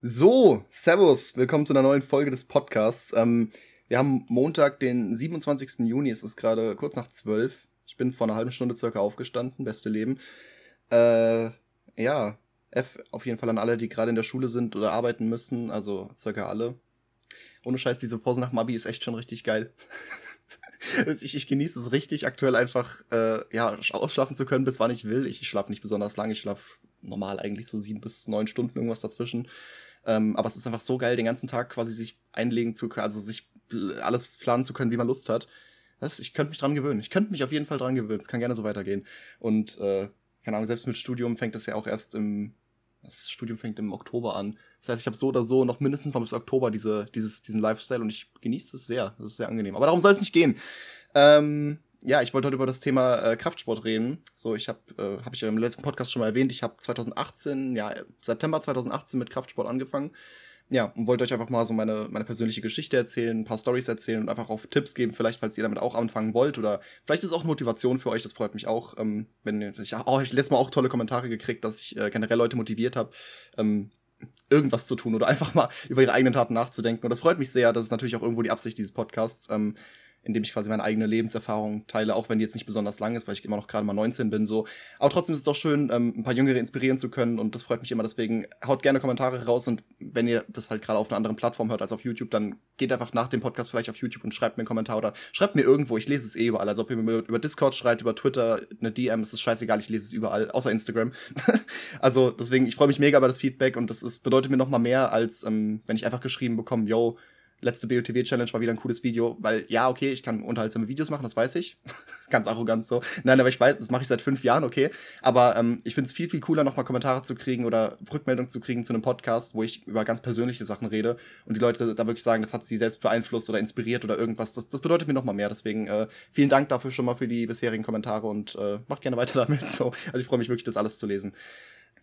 So, Servus, willkommen zu einer neuen Folge des Podcasts. Ähm, wir haben Montag, den 27. Juni, es ist gerade kurz nach 12. Ich bin vor einer halben Stunde circa aufgestanden, beste Leben. Äh, ja, F auf jeden Fall an alle, die gerade in der Schule sind oder arbeiten müssen, also circa alle. Ohne Scheiß, diese Pause nach Mabi ist echt schon richtig geil. ich, ich genieße es richtig, aktuell einfach äh, ja, ausschlafen zu können, bis wann ich will. Ich, ich schlafe nicht besonders lang, ich schlafe normal eigentlich so sieben bis neun Stunden, irgendwas dazwischen. Ähm, aber es ist einfach so geil, den ganzen Tag quasi sich einlegen zu können, also sich alles planen zu können, wie man Lust hat. Das, ich könnte mich dran gewöhnen. Ich könnte mich auf jeden Fall dran gewöhnen. Es kann gerne so weitergehen. Und, äh, keine Ahnung, selbst mit Studium fängt das ja auch erst im, das Studium fängt im Oktober an. Das heißt, ich habe so oder so noch mindestens mal bis Oktober diese, dieses, diesen Lifestyle und ich genieße es sehr. Das ist sehr angenehm. Aber darum soll es nicht gehen. Ähm, ja, ich wollte heute über das Thema äh, Kraftsport reden. So, ich habe, äh, habe ich ja im letzten Podcast schon mal erwähnt, ich habe 2018, ja, September 2018 mit Kraftsport angefangen. Ja, und wollte euch einfach mal so meine, meine persönliche Geschichte erzählen, ein paar Stories erzählen und einfach auch Tipps geben, vielleicht, falls ihr damit auch anfangen wollt oder vielleicht ist es auch Motivation für euch, das freut mich auch. Ähm, wenn ich, oh, ich letztes Mal auch tolle Kommentare gekriegt, dass ich äh, generell Leute motiviert habe, ähm, irgendwas zu tun oder einfach mal über ihre eigenen Taten nachzudenken. Und das freut mich sehr. Das ist natürlich auch irgendwo die Absicht dieses Podcasts. Ähm, indem ich quasi meine eigene Lebenserfahrung teile, auch wenn die jetzt nicht besonders lang ist, weil ich immer noch gerade mal 19 bin, so. Aber trotzdem ist es doch schön, ähm, ein paar Jüngere inspirieren zu können und das freut mich immer. Deswegen haut gerne Kommentare raus und wenn ihr das halt gerade auf einer anderen Plattform hört als auf YouTube, dann geht einfach nach dem Podcast vielleicht auf YouTube und schreibt mir einen Kommentar oder schreibt mir irgendwo. Ich lese es eh überall. Also ob ihr mir über Discord schreibt, über Twitter, eine DM, ist es scheißegal, ich lese es überall, außer Instagram. also deswegen, ich freue mich mega über das Feedback und das ist, bedeutet mir noch mal mehr, als ähm, wenn ich einfach geschrieben bekomme, yo, letzte BOTW-Challenge war wieder ein cooles Video, weil ja, okay, ich kann unterhaltsame Videos machen, das weiß ich. Ganz arrogant so. Nein, aber ich weiß, das mache ich seit fünf Jahren, okay. Aber ähm, ich finde es viel, viel cooler, nochmal Kommentare zu kriegen oder Rückmeldungen zu kriegen zu einem Podcast, wo ich über ganz persönliche Sachen rede und die Leute da wirklich sagen, das hat sie selbst beeinflusst oder inspiriert oder irgendwas. Das, das bedeutet mir nochmal mehr. Deswegen äh, vielen Dank dafür schon mal für die bisherigen Kommentare und äh, macht gerne weiter damit. So. Also ich freue mich wirklich, das alles zu lesen.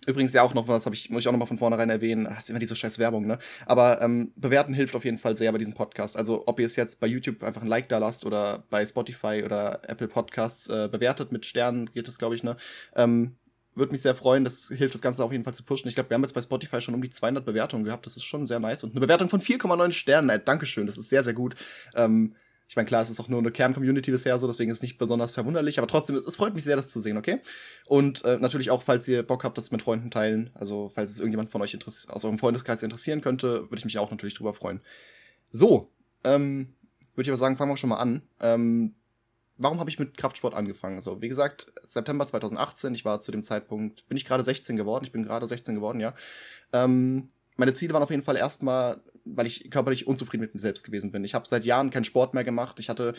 Übrigens ja auch noch was, ich, muss ich auch noch mal von vornherein erwähnen, das ist immer diese scheiß Werbung, ne? Aber ähm, bewerten hilft auf jeden Fall sehr bei diesem Podcast. Also ob ihr es jetzt bei YouTube einfach ein Like da lasst oder bei Spotify oder Apple Podcasts äh, bewertet mit Sternen, geht das, glaube ich, ne? Ähm, würde mich sehr freuen, das hilft das Ganze auf jeden Fall zu pushen. Ich glaube, wir haben jetzt bei Spotify schon um die 200 Bewertungen gehabt, das ist schon sehr nice. Und eine Bewertung von 4,9 Sternen, ey, Dankeschön, das ist sehr, sehr gut. Ähm, ich meine, klar, es ist auch nur eine Kern-Community bisher so, deswegen ist es nicht besonders verwunderlich, aber trotzdem, es, freut mich sehr, das zu sehen, okay? Und äh, natürlich auch, falls ihr Bock habt, das mit Freunden teilen, also falls es irgendjemand von euch aus eurem Freundeskreis interessieren könnte, würde ich mich auch natürlich drüber freuen. So, ähm, würde ich aber sagen, fangen wir schon mal an. Ähm, warum habe ich mit Kraftsport angefangen? Also, wie gesagt, September 2018, ich war zu dem Zeitpunkt, bin ich gerade 16 geworden, ich bin gerade 16 geworden, ja. Ähm, meine Ziele waren auf jeden Fall erstmal, weil ich körperlich unzufrieden mit mir selbst gewesen bin. Ich habe seit Jahren keinen Sport mehr gemacht. Ich hatte,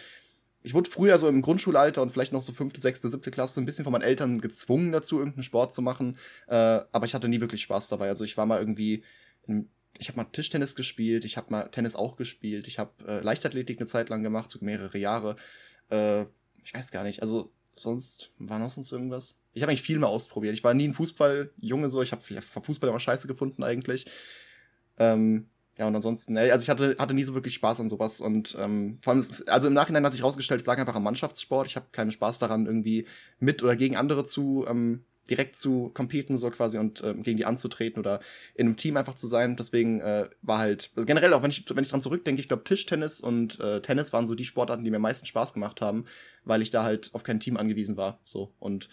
ich wurde früher so im Grundschulalter und vielleicht noch so fünfte, sechste, siebte Klasse ein bisschen von meinen Eltern gezwungen dazu, irgendeinen Sport zu machen. Äh, aber ich hatte nie wirklich Spaß dabei. Also ich war mal irgendwie, in, ich habe mal Tischtennis gespielt, ich habe mal Tennis auch gespielt, ich habe äh, Leichtathletik eine Zeit lang gemacht, so mehrere Jahre. Äh, ich weiß gar nicht. Also sonst war noch sonst irgendwas? Ich habe eigentlich viel mehr ausprobiert. Ich war nie ein Fußballjunge so. Ich habe hab Fußball immer scheiße gefunden eigentlich. Ähm, ja, und ansonsten, also ich hatte, hatte nie so wirklich Spaß an sowas. Und ähm, vor allem, ist, also im Nachhinein hat sich rausgestellt, ich sage einfach am Mannschaftssport. Ich habe keinen Spaß daran, irgendwie mit oder gegen andere zu ähm, direkt zu competen, so quasi, und ähm, gegen die anzutreten oder in einem Team einfach zu sein. Deswegen äh, war halt, also generell, auch wenn ich, wenn ich dran zurückdenke, ich glaube, Tischtennis und äh, Tennis waren so die Sportarten, die mir am meisten Spaß gemacht haben, weil ich da halt auf kein Team angewiesen war. So. Und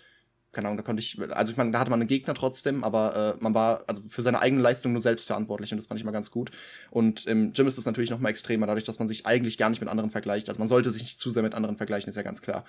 keine Ahnung, da konnte ich, also ich meine, da hatte man einen Gegner trotzdem, aber äh, man war also für seine eigene Leistung nur selbst verantwortlich und das fand ich mal ganz gut. Und im Gym ist es natürlich noch mal extremer, dadurch, dass man sich eigentlich gar nicht mit anderen vergleicht. Also man sollte sich nicht zu sehr mit anderen vergleichen, ist ja ganz klar.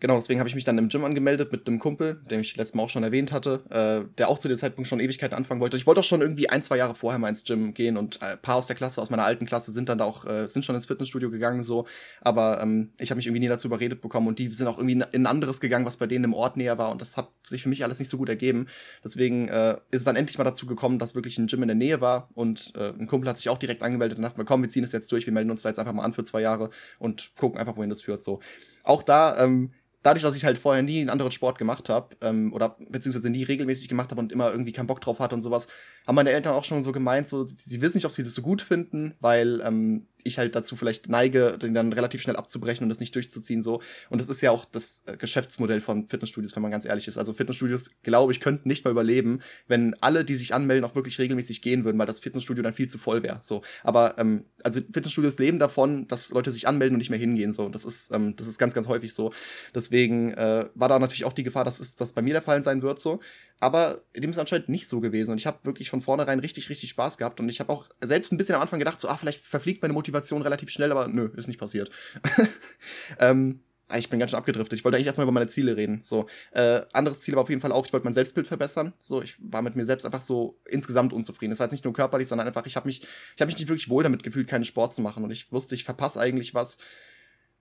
Genau, deswegen habe ich mich dann im Gym angemeldet mit einem Kumpel, den ich letztes Mal auch schon erwähnt hatte, äh, der auch zu dem Zeitpunkt schon Ewigkeiten anfangen wollte. Ich wollte auch schon irgendwie ein, zwei Jahre vorher mal ins Gym gehen und äh, ein paar aus der Klasse, aus meiner alten Klasse, sind dann da auch, äh, sind schon ins Fitnessstudio gegangen, so. Aber ähm, ich habe mich irgendwie nie dazu überredet bekommen und die sind auch irgendwie in ein anderes gegangen, was bei denen im Ort näher war und das hat sich für mich alles nicht so gut ergeben. Deswegen äh, ist es dann endlich mal dazu gekommen, dass wirklich ein Gym in der Nähe war und äh, ein Kumpel hat sich auch direkt angemeldet und dachte, komm, wir ziehen es jetzt durch, wir melden uns da jetzt einfach mal an für zwei Jahre und gucken einfach, wohin das führt, so. Auch da, ähm, dadurch, dass ich halt vorher nie einen anderen Sport gemacht habe, ähm, oder beziehungsweise nie regelmäßig gemacht habe und immer irgendwie keinen Bock drauf hatte und sowas, haben meine Eltern auch schon so gemeint, so, sie wissen nicht, ob sie das so gut finden, weil ähm, ich halt dazu vielleicht neige, den dann relativ schnell abzubrechen und das nicht durchzuziehen so. Und das ist ja auch das äh, Geschäftsmodell von Fitnessstudios, wenn man ganz ehrlich ist. Also Fitnessstudios, glaube ich, könnten nicht mehr überleben, wenn alle, die sich anmelden, auch wirklich regelmäßig gehen würden, weil das Fitnessstudio dann viel zu voll wäre. So, aber ähm, also Fitnessstudios leben davon, dass Leute sich anmelden und nicht mehr hingehen. So, das ist ähm, das ist ganz ganz häufig so. Deswegen äh, war da natürlich auch die Gefahr, dass es das bei mir der Fall sein wird so. Aber dem ist anscheinend nicht so gewesen. Und ich habe wirklich von vornherein richtig, richtig Spaß gehabt. Und ich habe auch selbst ein bisschen am Anfang gedacht, so, ah, vielleicht verfliegt meine Motivation relativ schnell, aber nö, ist nicht passiert. ähm, ah, ich bin ganz schön abgedriftet. Ich wollte eigentlich erstmal über meine Ziele reden. So, äh, anderes Ziel war auf jeden Fall auch, ich wollte mein Selbstbild verbessern. So, ich war mit mir selbst einfach so insgesamt unzufrieden. Es war jetzt nicht nur körperlich, sondern einfach, ich habe mich, ich habe mich nicht wirklich wohl damit gefühlt, keinen Sport zu machen. Und ich wusste, ich verpasse eigentlich was.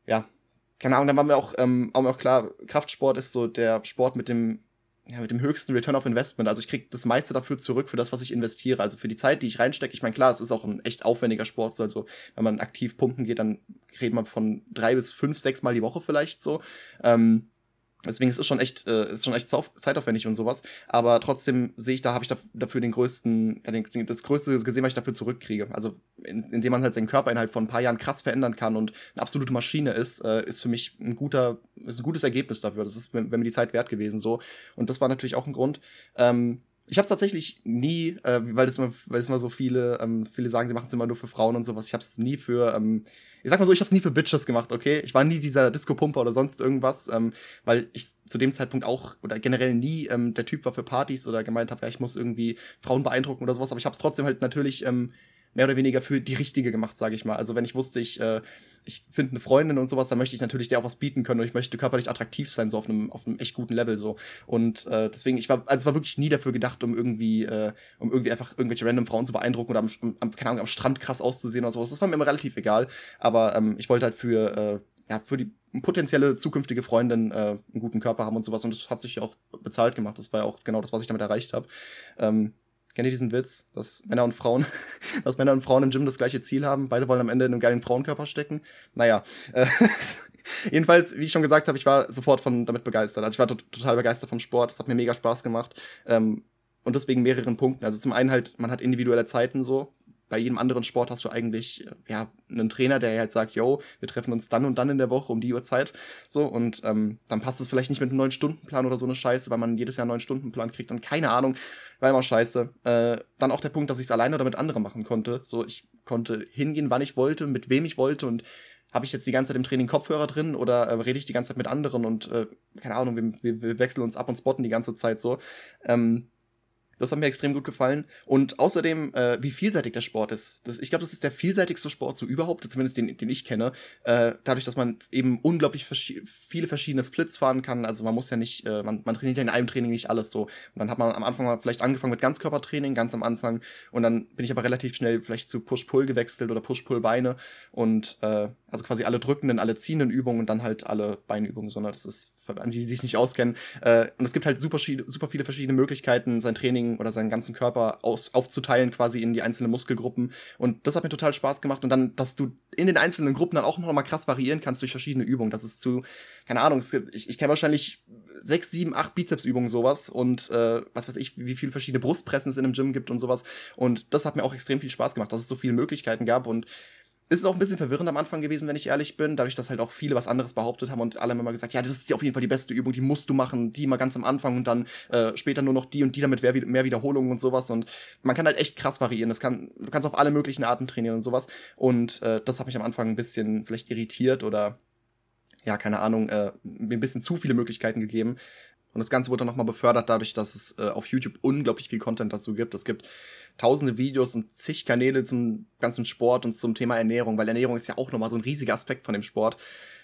Ja, keine Ahnung, dann war mir auch, ähm, auch klar, Kraftsport ist so der Sport mit dem ja, mit dem höchsten Return of Investment. Also ich kriege das meiste dafür zurück für das, was ich investiere. Also für die Zeit, die ich reinstecke. Ich meine, klar, es ist auch ein echt aufwendiger Sport. Also wenn man aktiv pumpen geht, dann redet man von drei bis fünf, sechs Mal die Woche vielleicht so. Ähm, Deswegen ist es schon echt, äh, ist schon echt zeitaufwendig und sowas. Aber trotzdem sehe ich, da habe ich dafür den größten, ja, den, das größte gesehen, was ich dafür zurückkriege. Also in, indem man halt seinen Körper innerhalb von ein paar Jahren krass verändern kann und eine absolute Maschine ist, äh, ist für mich ein guter, ist ein gutes Ergebnis dafür. Das ist, wenn mir die Zeit wert gewesen so. Und das war natürlich auch ein Grund. Ähm, ich habe es tatsächlich nie, äh, weil es immer, weil es immer so viele, ähm, viele sagen, sie machen es immer nur für Frauen und sowas. Ich habe es nie für ähm, ich sag mal so, ich hab's nie für Bitches gemacht, okay? Ich war nie dieser Disco-Pumper oder sonst irgendwas, ähm, weil ich zu dem Zeitpunkt auch oder generell nie ähm, der Typ war für Partys oder gemeint habe, ja, ich muss irgendwie Frauen beeindrucken oder sowas, aber ich hab's trotzdem halt natürlich ähm, mehr oder weniger für die richtige gemacht, sage ich mal. Also wenn ich wusste, ich, äh, ich finde eine Freundin und sowas, dann möchte ich natürlich der auch was bieten können und ich möchte körperlich attraktiv sein, so auf einem, auf echt guten Level so. Und äh, deswegen, ich war, also es war wirklich nie dafür gedacht, um irgendwie, äh, um irgendwie einfach irgendwelche random Frauen zu beeindrucken oder am, am, keine Ahnung, am Strand krass auszusehen oder sowas. Das war mir immer relativ egal. Aber ähm, ich wollte halt für, äh, ja, für die potenzielle zukünftige Freundin äh, einen guten Körper haben und sowas. Und das hat sich auch bezahlt gemacht. Das war ja auch genau das, was ich damit erreicht habe. Ähm, Kennt ihr diesen Witz, dass Männer und Frauen, dass Männer und Frauen im Gym das gleiche Ziel haben? Beide wollen am Ende in einem geilen Frauenkörper stecken. Naja. Äh, jedenfalls, wie ich schon gesagt habe, ich war sofort von damit begeistert. Also ich war total begeistert vom Sport. Es hat mir mega Spaß gemacht. Ähm, und deswegen mehreren Punkten. Also zum einen halt, man hat individuelle Zeiten so, bei jedem anderen Sport hast du eigentlich äh, ja einen Trainer, der halt sagt, yo, wir treffen uns dann und dann in der Woche um die Uhrzeit. So, und ähm, dann passt es vielleicht nicht mit einem neuen Stundenplan oder so eine Scheiße, weil man jedes Jahr einen neuen Stundenplan kriegt und keine Ahnung, war immer scheiße. Äh, dann auch der Punkt, dass ich es alleine oder mit anderen machen konnte. So, ich konnte hingehen, wann ich wollte, mit wem ich wollte und habe ich jetzt die ganze Zeit im Training Kopfhörer drin oder äh, rede ich die ganze Zeit mit anderen und äh, keine Ahnung, wir, wir, wir, wechseln uns ab und spotten die ganze Zeit so. Ähm, das hat mir extrem gut gefallen. Und außerdem, äh, wie vielseitig der Sport ist. Das, ich glaube, das ist der vielseitigste Sport so überhaupt, zumindest den, den ich kenne. Äh, dadurch, dass man eben unglaublich vers viele verschiedene Splits fahren kann. Also man muss ja nicht, äh, man, man trainiert ja in einem Training nicht alles so. Und dann hat man am Anfang mal vielleicht angefangen mit Ganzkörpertraining, ganz am Anfang. Und dann bin ich aber relativ schnell vielleicht zu Push-Pull gewechselt oder Push-Pull-Beine. Und äh, also quasi alle drückenden, alle ziehenden Übungen und dann halt alle Beinübungen, sondern das ist an die, die sich nicht auskennen. Äh, und es gibt halt super, super viele verschiedene Möglichkeiten, sein Training oder seinen ganzen Körper aus, aufzuteilen, quasi in die einzelnen Muskelgruppen. Und das hat mir total Spaß gemacht. Und dann, dass du in den einzelnen Gruppen dann auch noch mal krass variieren kannst durch verschiedene Übungen. Das ist zu, keine Ahnung, gibt, ich, ich kenne wahrscheinlich sechs, sieben, acht Bizepsübungen sowas und äh, was weiß ich, wie viele verschiedene Brustpressen es in einem Gym gibt und sowas. Und das hat mir auch extrem viel Spaß gemacht, dass es so viele Möglichkeiten gab und ist auch ein bisschen verwirrend am Anfang gewesen, wenn ich ehrlich bin, dadurch, dass halt auch viele was anderes behauptet haben und alle haben immer gesagt, ja, das ist auf jeden Fall die beste Übung, die musst du machen, die mal ganz am Anfang und dann äh, später nur noch die und die damit mehr, mehr Wiederholungen und sowas und man kann halt echt krass variieren. Das kann, du kannst auf alle möglichen Arten trainieren und sowas und äh, das hat mich am Anfang ein bisschen vielleicht irritiert oder ja, keine Ahnung, äh, mir ein bisschen zu viele Möglichkeiten gegeben. Und das Ganze wurde dann nochmal befördert dadurch, dass es äh, auf YouTube unglaublich viel Content dazu gibt. Es gibt tausende Videos und zig Kanäle zum ganzen Sport und zum Thema Ernährung, weil Ernährung ist ja auch nochmal so ein riesiger Aspekt von dem Sport.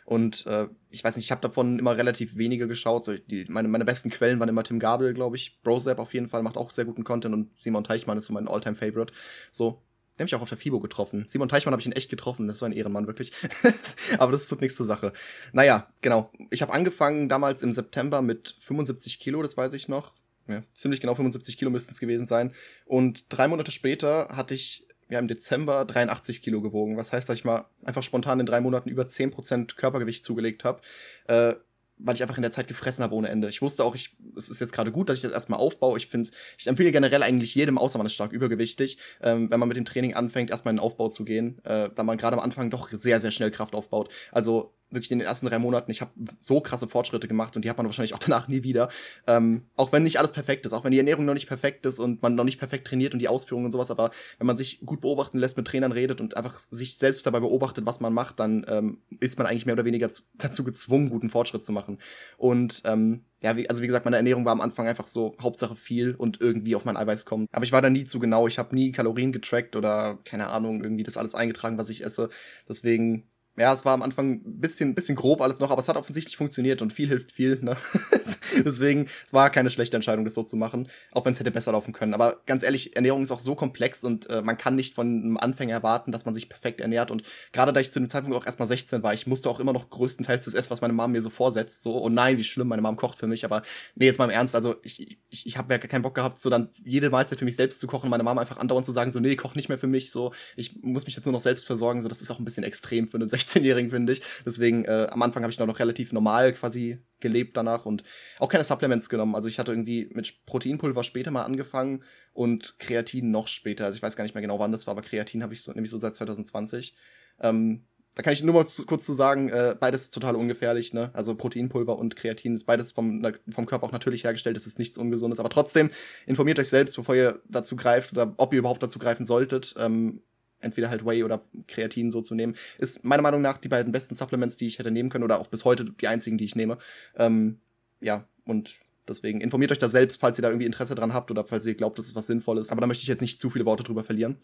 Und äh, ich weiß nicht, ich habe davon immer relativ wenige geschaut. So, die, meine, meine besten Quellen waren immer Tim Gabel, glaube ich. Brozap auf jeden Fall macht auch sehr guten Content und Simon Teichmann ist so mein Alltime favorite So, den habe ich auch auf der FIBO getroffen. Simon Teichmann habe ich ihn echt getroffen. Das so ein Ehrenmann, wirklich. Aber das tut nichts zur Sache. Naja, genau. Ich habe angefangen damals im September mit 75 Kilo, das weiß ich noch. Ja, ziemlich genau 75 Kilo müssten es gewesen sein. Und drei Monate später hatte ich ja im Dezember 83 Kilo gewogen. Was heißt, dass ich mal einfach spontan in drei Monaten über 10% Körpergewicht zugelegt habe. Äh, weil ich einfach in der Zeit gefressen habe ohne Ende. Ich wusste auch, ich, es ist jetzt gerade gut, dass ich das erstmal aufbaue. Ich finde ich empfehle generell eigentlich jedem, außer man ist stark übergewichtig, ähm, wenn man mit dem Training anfängt, erstmal in den Aufbau zu gehen, äh, da man gerade am Anfang doch sehr, sehr schnell Kraft aufbaut. Also wirklich in den ersten drei Monaten, ich habe so krasse Fortschritte gemacht und die hat man wahrscheinlich auch danach nie wieder. Ähm, auch wenn nicht alles perfekt ist, auch wenn die Ernährung noch nicht perfekt ist und man noch nicht perfekt trainiert und die Ausführungen und sowas, aber wenn man sich gut beobachten lässt, mit Trainern redet und einfach sich selbst dabei beobachtet, was man macht, dann ähm, ist man eigentlich mehr oder weniger dazu gezwungen, guten Fortschritt zu machen. Und ähm, ja, wie, also wie gesagt, meine Ernährung war am Anfang einfach so Hauptsache viel und irgendwie auf mein Eiweiß kommen. Aber ich war da nie zu genau. Ich habe nie Kalorien getrackt oder keine Ahnung, irgendwie das alles eingetragen, was ich esse. Deswegen ja, es war am Anfang ein bisschen, bisschen grob alles noch, aber es hat offensichtlich funktioniert und viel hilft viel. Ne? Deswegen, es war keine schlechte Entscheidung, das so zu machen, auch wenn es hätte besser laufen können. Aber ganz ehrlich, Ernährung ist auch so komplex und äh, man kann nicht von einem Anfänger erwarten, dass man sich perfekt ernährt. Und gerade da ich zu dem Zeitpunkt auch erst mal 16 war, ich musste auch immer noch größtenteils das essen, was meine Mom mir so vorsetzt. So, oh nein, wie schlimm, meine Mom kocht für mich. Aber nee, jetzt mal im Ernst, also ich, ich, ich habe ja keinen Bock gehabt, so dann jede Mahlzeit für mich selbst zu kochen, meine Mom einfach andauernd zu sagen, so, nee, koch nicht mehr für mich, so, ich muss mich jetzt nur noch selbst versorgen. So, das ist auch ein bisschen extrem für einen 16-Jährigen, finde ich. Deswegen, äh, am Anfang habe ich noch relativ normal quasi gelebt danach und auch keine Supplements genommen. Also ich hatte irgendwie mit Proteinpulver später mal angefangen und Kreatin noch später. Also ich weiß gar nicht mehr genau, wann das war, aber Kreatin habe ich so, nämlich so seit 2020. Ähm, da kann ich nur mal zu, kurz zu sagen, äh, beides total ungefährlich, ne? Also Proteinpulver und Kreatin ist beides vom, vom Körper auch natürlich hergestellt, das ist nichts Ungesundes. Aber trotzdem, informiert euch selbst, bevor ihr dazu greift oder ob ihr überhaupt dazu greifen solltet. Ähm, entweder halt Whey oder Kreatin so zu nehmen, ist meiner Meinung nach die beiden besten Supplements, die ich hätte nehmen können oder auch bis heute die einzigen, die ich nehme. Ähm, ja, und deswegen informiert euch da selbst, falls ihr da irgendwie Interesse dran habt oder falls ihr glaubt, dass es was Sinnvolles. Aber da möchte ich jetzt nicht zu viele Worte drüber verlieren.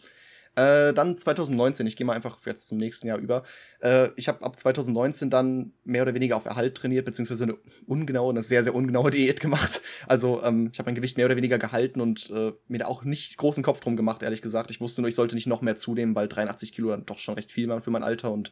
Äh, dann 2019, ich gehe mal einfach jetzt zum nächsten Jahr über. Äh, ich habe ab 2019 dann mehr oder weniger auf Erhalt trainiert, beziehungsweise eine ungenaue, eine sehr, sehr ungenaue Diät gemacht. Also ähm, ich habe mein Gewicht mehr oder weniger gehalten und äh, mir da auch nicht großen Kopf drum gemacht, ehrlich gesagt. Ich wusste nur, ich sollte nicht noch mehr zunehmen, weil 83 Kilo dann doch schon recht viel waren für mein Alter und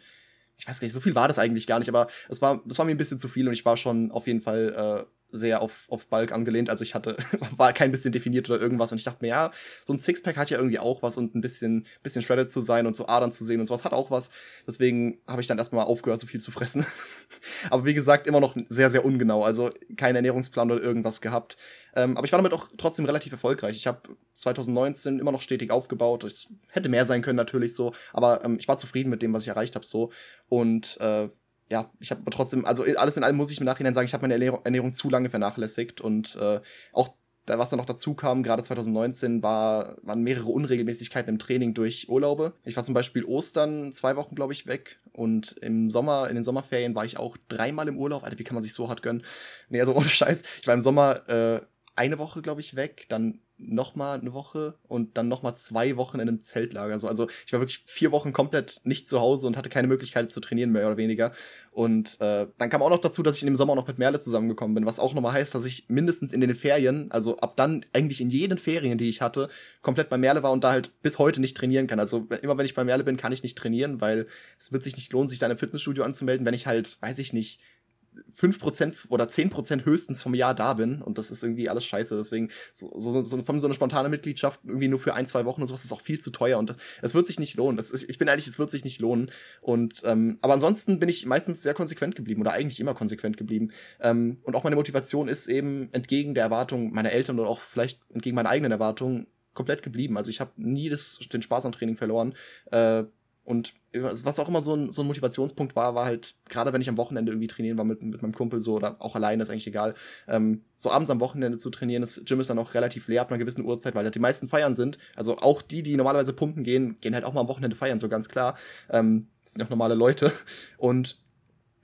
ich weiß gar nicht, so viel war das eigentlich gar nicht, aber es war, das war mir ein bisschen zu viel und ich war schon auf jeden Fall äh, sehr auf, auf Bulk angelehnt. Also ich hatte, war kein bisschen definiert oder irgendwas. Und ich dachte mir, ja, so ein Sixpack hat ja irgendwie auch was und ein bisschen, bisschen shredded zu sein und so Adern zu sehen und sowas hat auch was. Deswegen habe ich dann erstmal aufgehört, so viel zu fressen. aber wie gesagt, immer noch sehr, sehr ungenau. Also kein Ernährungsplan oder irgendwas gehabt. Ähm, aber ich war damit auch trotzdem relativ erfolgreich. Ich habe 2019 immer noch stetig aufgebaut. Es hätte mehr sein können natürlich so. Aber ähm, ich war zufrieden mit dem, was ich erreicht habe so. Und äh, ja, ich habe trotzdem, also alles in allem muss ich im Nachhinein sagen, ich habe meine Ernährung, Ernährung, zu lange vernachlässigt und äh, auch da, was da noch dazu kam, gerade 2019, war, waren mehrere Unregelmäßigkeiten im Training durch Urlaube. Ich war zum Beispiel Ostern zwei Wochen, glaube ich, weg und im Sommer, in den Sommerferien war ich auch dreimal im Urlaub. Alter, wie kann man sich so hart gönnen? Nee, also ohne Scheiß. Ich war im Sommer äh, eine Woche, glaube ich, weg, dann nochmal eine Woche und dann nochmal zwei Wochen in einem Zeltlager. So, also ich war wirklich vier Wochen komplett nicht zu Hause und hatte keine Möglichkeit zu trainieren, mehr oder weniger. Und äh, dann kam auch noch dazu, dass ich in dem Sommer noch mit Merle zusammengekommen bin, was auch nochmal heißt, dass ich mindestens in den Ferien, also ab dann eigentlich in jeden Ferien, die ich hatte, komplett bei Merle war und da halt bis heute nicht trainieren kann. Also immer wenn ich bei Merle bin, kann ich nicht trainieren, weil es wird sich nicht lohnen, sich da in einem Fitnessstudio anzumelden, wenn ich halt, weiß ich nicht, 5% oder 10% höchstens vom Jahr da bin und das ist irgendwie alles scheiße. Deswegen, so, so, so, so eine spontane Mitgliedschaft irgendwie nur für ein, zwei Wochen und sowas ist auch viel zu teuer und es wird sich nicht lohnen. Das ist, ich bin ehrlich, es wird sich nicht lohnen. Und ähm, aber ansonsten bin ich meistens sehr konsequent geblieben oder eigentlich immer konsequent geblieben. Ähm, und auch meine Motivation ist eben entgegen der Erwartung meiner Eltern oder auch vielleicht entgegen meiner eigenen Erwartungen komplett geblieben. Also ich habe nie das, den Spaß am Training verloren. Äh, und was auch immer so ein, so ein Motivationspunkt war, war halt, gerade wenn ich am Wochenende irgendwie trainieren war mit, mit meinem Kumpel so oder auch alleine, ist eigentlich egal, ähm, so abends am Wochenende zu trainieren, das Gym ist dann auch relativ leer ab einer gewissen Uhrzeit, weil halt die meisten feiern sind. Also auch die, die normalerweise pumpen gehen, gehen halt auch mal am Wochenende feiern, so ganz klar. Ähm, das sind auch normale Leute. Und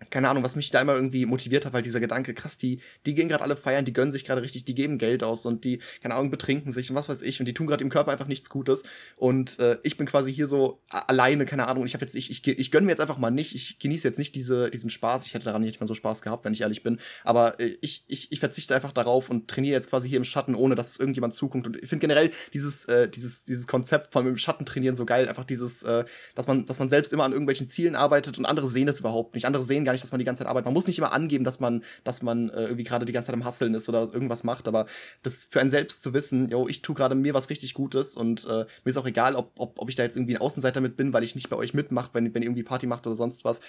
keine Ahnung, was mich da immer irgendwie motiviert hat, weil dieser Gedanke, krass, die, die gehen gerade alle feiern, die gönnen sich gerade richtig, die geben Geld aus und die, keine Ahnung, betrinken sich und was weiß ich und die tun gerade im Körper einfach nichts Gutes. Und äh, ich bin quasi hier so alleine, keine Ahnung, ich habe jetzt, ich, ich, ich gönne mir jetzt einfach mal nicht, ich genieße jetzt nicht diese, diesen Spaß, ich hätte daran nicht mal so Spaß gehabt, wenn ich ehrlich bin, aber äh, ich, ich, ich verzichte einfach darauf und trainiere jetzt quasi hier im Schatten, ohne dass irgendjemand zukommt und ich finde generell dieses, äh, dieses, dieses Konzept von im Schatten trainieren so geil, einfach dieses, äh, dass man, dass man selbst immer an irgendwelchen Zielen arbeitet und andere sehen das überhaupt nicht, andere sehen gar nicht, dass man die ganze Zeit arbeitet, man muss nicht immer angeben, dass man, dass man äh, irgendwie gerade die ganze Zeit am Hasseln ist oder irgendwas macht, aber das für einen selbst zu wissen, yo, ich tue gerade mir was richtig Gutes und äh, mir ist auch egal, ob, ob, ob ich da jetzt irgendwie ein Außenseiter mit bin, weil ich nicht bei euch mitmache, wenn, wenn ihr irgendwie Party macht oder sonst was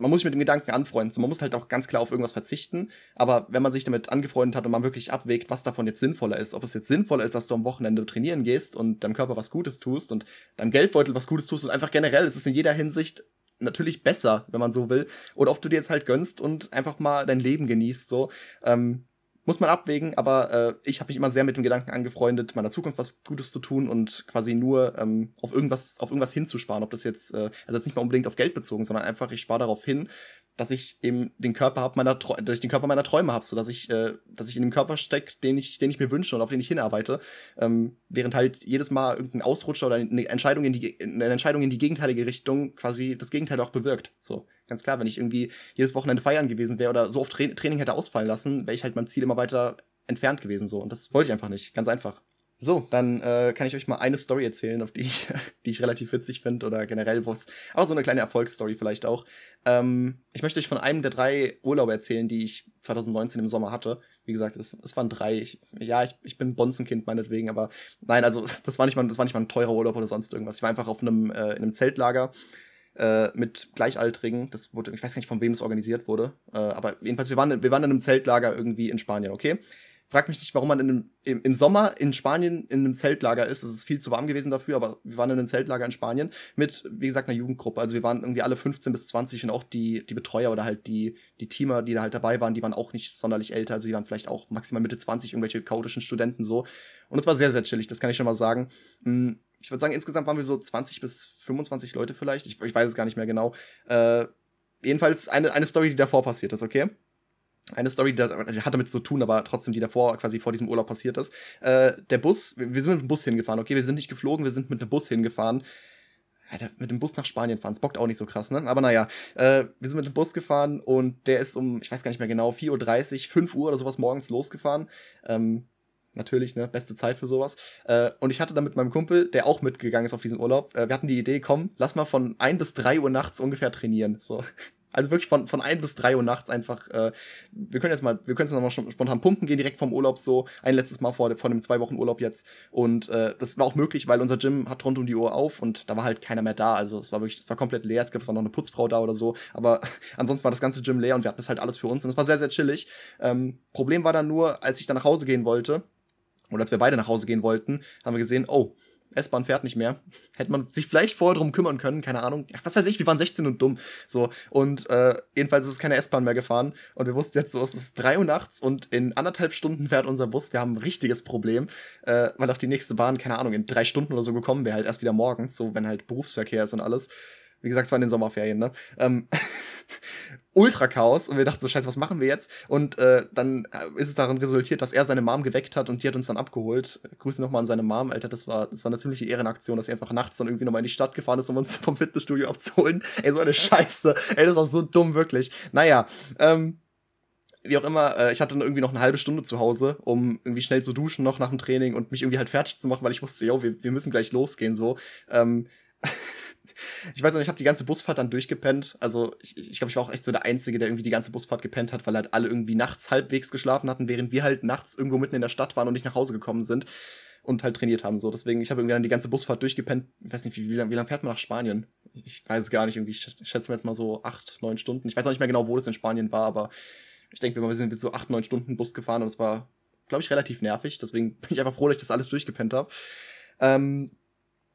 man muss sich mit dem Gedanken anfreunden. Man muss halt auch ganz klar auf irgendwas verzichten. Aber wenn man sich damit angefreundet hat und man wirklich abwägt, was davon jetzt sinnvoller ist, ob es jetzt sinnvoller ist, dass du am Wochenende trainieren gehst und deinem Körper was Gutes tust und deinem Geldbeutel was Gutes tust und einfach generell, es ist in jeder Hinsicht natürlich besser, wenn man so will. Oder ob du dir jetzt halt gönnst und einfach mal dein Leben genießt, so. Ähm, muss man abwägen, aber äh, ich habe mich immer sehr mit dem Gedanken angefreundet, meiner Zukunft was Gutes zu tun und quasi nur ähm, auf irgendwas, auf irgendwas hinzusparen. Ob das jetzt, äh, also jetzt nicht mal unbedingt auf Geld bezogen, sondern einfach, ich spare darauf hin, dass ich eben den Körper habe meiner dass ich den Körper meiner Träume habe, so dass ich äh, dass ich in den Körper stecke, den ich den ich mir wünsche und auf den ich hinarbeite, ähm, während halt jedes Mal irgendein Ausrutscher oder eine Entscheidung in die eine Entscheidung in die gegenteilige Richtung quasi das Gegenteil auch bewirkt. So ganz klar, wenn ich irgendwie jedes Wochenende feiern gewesen wäre oder so oft Tra Training hätte ausfallen lassen, wäre ich halt mein Ziel immer weiter entfernt gewesen so und das wollte ich einfach nicht, ganz einfach. So, dann äh, kann ich euch mal eine Story erzählen, auf die ich, die ich relativ witzig finde oder generell was. Aber so eine kleine Erfolgsstory vielleicht auch. Ähm, ich möchte euch von einem der drei Urlaube erzählen, die ich 2019 im Sommer hatte. Wie gesagt, es, es waren drei. Ich, ja, ich, ich bin Bonzenkind meinetwegen, aber nein, also das war nicht mal, das war nicht mal ein teurer Urlaub oder sonst irgendwas. Ich war einfach auf einem, äh, in einem Zeltlager äh, mit Gleichaltrigen. Das wurde, ich weiß gar nicht, von wem das organisiert wurde. Äh, aber jedenfalls, wir waren, wir waren in einem Zeltlager irgendwie in Spanien, okay? Frag mich nicht, warum man in einem, im, im, Sommer in Spanien in einem Zeltlager ist. Das ist viel zu warm gewesen dafür, aber wir waren in einem Zeltlager in Spanien mit, wie gesagt, einer Jugendgruppe. Also wir waren irgendwie alle 15 bis 20 und auch die, die Betreuer oder halt die, die Teamer, die da halt dabei waren, die waren auch nicht sonderlich älter. Also die waren vielleicht auch maximal Mitte 20, irgendwelche chaotischen Studenten so. Und es war sehr, sehr chillig, das kann ich schon mal sagen. Hm, ich würde sagen, insgesamt waren wir so 20 bis 25 Leute vielleicht. Ich, ich weiß es gar nicht mehr genau. Äh, jedenfalls eine, eine Story, die davor passiert ist, okay? Eine Story, die hat damit zu tun, aber trotzdem, die davor quasi vor diesem Urlaub passiert ist. Äh, der Bus, wir sind mit dem Bus hingefahren, okay, wir sind nicht geflogen, wir sind mit dem Bus hingefahren. Alter, mit dem Bus nach Spanien fahren, es bockt auch nicht so krass, ne? Aber naja, äh, wir sind mit dem Bus gefahren und der ist um, ich weiß gar nicht mehr genau, 4.30 Uhr, 5 Uhr oder sowas morgens losgefahren. Ähm, natürlich, ne, beste Zeit für sowas. Äh, und ich hatte dann mit meinem Kumpel, der auch mitgegangen ist auf diesen Urlaub, äh, wir hatten die Idee, komm, lass mal von 1 bis 3 Uhr nachts ungefähr trainieren. So. Also wirklich von, von ein bis drei Uhr nachts einfach, äh, wir können jetzt mal, wir können jetzt nochmal spontan pumpen gehen, direkt vom Urlaub so, ein letztes Mal vor, vor einem zwei Wochen Urlaub jetzt. Und äh, das war auch möglich, weil unser Gym hat rund um die Uhr auf und da war halt keiner mehr da. Also es war wirklich, es war komplett leer, es gab noch eine Putzfrau da oder so. Aber ansonsten war das ganze Gym leer und wir hatten das halt alles für uns und es war sehr, sehr chillig. Ähm, Problem war dann nur, als ich dann nach Hause gehen wollte, oder als wir beide nach Hause gehen wollten, haben wir gesehen, oh, S-Bahn fährt nicht mehr. Hätte man sich vielleicht vorher drum kümmern können, keine Ahnung. Was weiß ich, wir waren 16 und dumm. So, und äh, jedenfalls ist keine S-Bahn mehr gefahren. Und wir wussten jetzt so, es ist 3 Uhr nachts und in anderthalb Stunden fährt unser Bus. Wir haben ein richtiges Problem, äh, weil auch die nächste Bahn, keine Ahnung, in drei Stunden oder so gekommen wäre, halt erst wieder morgens, so wenn halt Berufsverkehr ist und alles. Wie gesagt, es war in den Sommerferien, ne? Ähm, Ultra-Chaos und wir dachten so, scheiße, was machen wir jetzt? Und äh, dann ist es darin resultiert, dass er seine Mom geweckt hat und die hat uns dann abgeholt. Grüße nochmal an seine Mom, Alter, das war, das war eine ziemliche Ehrenaktion, dass sie einfach nachts dann irgendwie nochmal in die Stadt gefahren ist, um uns vom Fitnessstudio abzuholen. Ey, so eine Scheiße. Ey, das war so dumm, wirklich. Naja, ähm, wie auch immer, äh, ich hatte dann irgendwie noch eine halbe Stunde zu Hause, um irgendwie schnell zu duschen noch nach dem Training und mich irgendwie halt fertig zu machen, weil ich wusste, yo, wir, wir müssen gleich losgehen, so. Ähm, ich weiß nicht, ich habe die ganze Busfahrt dann durchgepennt. Also ich, ich glaube, ich war auch echt so der Einzige, der irgendwie die ganze Busfahrt gepennt hat, weil halt alle irgendwie nachts halbwegs geschlafen hatten, während wir halt nachts irgendwo mitten in der Stadt waren und nicht nach Hause gekommen sind und halt trainiert haben. So, deswegen, ich habe irgendwie dann die ganze Busfahrt durchgepennt. Ich weiß nicht, wie, wie lange lang fährt man nach Spanien? Ich weiß es gar nicht, irgendwie, ich schätze mir jetzt mal so acht, neun Stunden. Ich weiß auch nicht mehr genau, wo das in Spanien war, aber ich denke, wir sind so acht, neun Stunden Bus gefahren und es war, glaube ich, relativ nervig. Deswegen bin ich einfach froh, dass ich das alles durchgepennt habe. Ähm,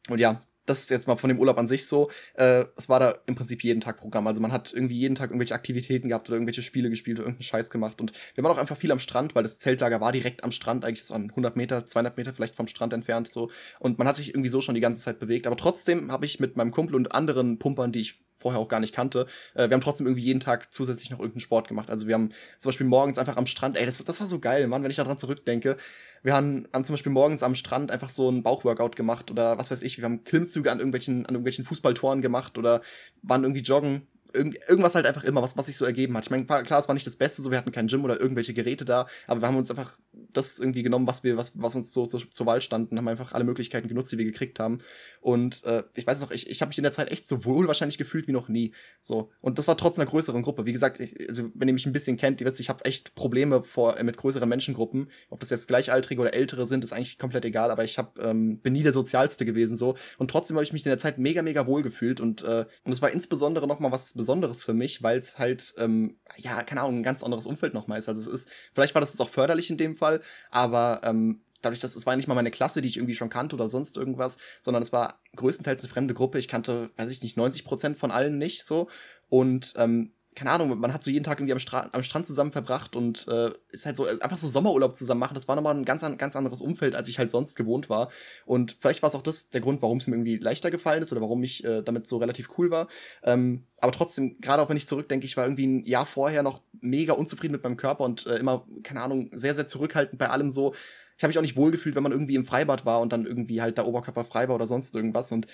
und ja, das ist jetzt mal von dem Urlaub an sich so. Äh, es war da im Prinzip jeden Tag Programm. Also man hat irgendwie jeden Tag irgendwelche Aktivitäten gehabt oder irgendwelche Spiele gespielt oder irgendeinen Scheiß gemacht. Und wir waren auch einfach viel am Strand, weil das Zeltlager war direkt am Strand. Eigentlich, das waren 100 Meter, 200 Meter vielleicht vom Strand entfernt. so Und man hat sich irgendwie so schon die ganze Zeit bewegt. Aber trotzdem habe ich mit meinem Kumpel und anderen Pumpern, die ich vorher auch gar nicht kannte. Äh, wir haben trotzdem irgendwie jeden Tag zusätzlich noch irgendeinen Sport gemacht. Also wir haben zum Beispiel morgens einfach am Strand, ey, das, das war so geil, Mann, wenn ich daran zurückdenke. Wir haben, haben zum Beispiel morgens am Strand einfach so ein Bauchworkout gemacht oder was weiß ich. Wir haben Klimmzüge an irgendwelchen, an irgendwelchen Fußballtoren gemacht oder waren irgendwie joggen irgend, irgendwas halt einfach immer, was, was sich so ergeben hat. Ich meine, klar, es war nicht das Beste, so wir hatten kein Gym oder irgendwelche Geräte da, aber wir haben uns einfach das irgendwie genommen, was wir, was, was uns so, so zur Wahl standen, haben einfach alle Möglichkeiten genutzt, die wir gekriegt haben. Und äh, ich weiß noch, ich, ich habe mich in der Zeit echt so wohl wahrscheinlich gefühlt wie noch nie. So. Und das war trotz einer größeren Gruppe. Wie gesagt, ich, also wenn ihr mich ein bisschen kennt, ihr wisst, ich habe echt Probleme vor, äh, mit größeren Menschengruppen. Ob das jetzt Gleichaltrige oder Ältere sind, ist eigentlich komplett egal, aber ich hab, ähm, bin nie der Sozialste gewesen so. Und trotzdem habe ich mich in der Zeit mega, mega wohl gefühlt. Und, äh, und es war insbesondere nochmal was Besonderes für mich, weil es halt, ähm, ja, keine Ahnung, ein ganz anderes Umfeld nochmal ist. Also es ist, vielleicht war das jetzt auch förderlich in dem Fall, aber ähm, dadurch, dass es war nicht mal meine Klasse, die ich irgendwie schon kannte oder sonst irgendwas, sondern es war größtenteils eine fremde Gruppe. Ich kannte, weiß ich nicht, 90 Prozent von allen nicht so. Und ähm, keine Ahnung, man hat so jeden Tag irgendwie am, Stra am Strand zusammen verbracht und äh, ist halt so einfach so Sommerurlaub zusammen machen. Das war nochmal ein ganz, ganz anderes Umfeld, als ich halt sonst gewohnt war. Und vielleicht war es auch das der Grund, warum es mir irgendwie leichter gefallen ist oder warum ich äh, damit so relativ cool war. Ähm, aber trotzdem, gerade auch wenn ich zurückdenke, ich war irgendwie ein Jahr vorher noch mega unzufrieden mit meinem Körper und äh, immer, keine Ahnung, sehr, sehr zurückhaltend bei allem so. Ich habe mich auch nicht wohlgefühlt, wenn man irgendwie im Freibad war und dann irgendwie halt der Oberkörper frei war oder sonst irgendwas. Und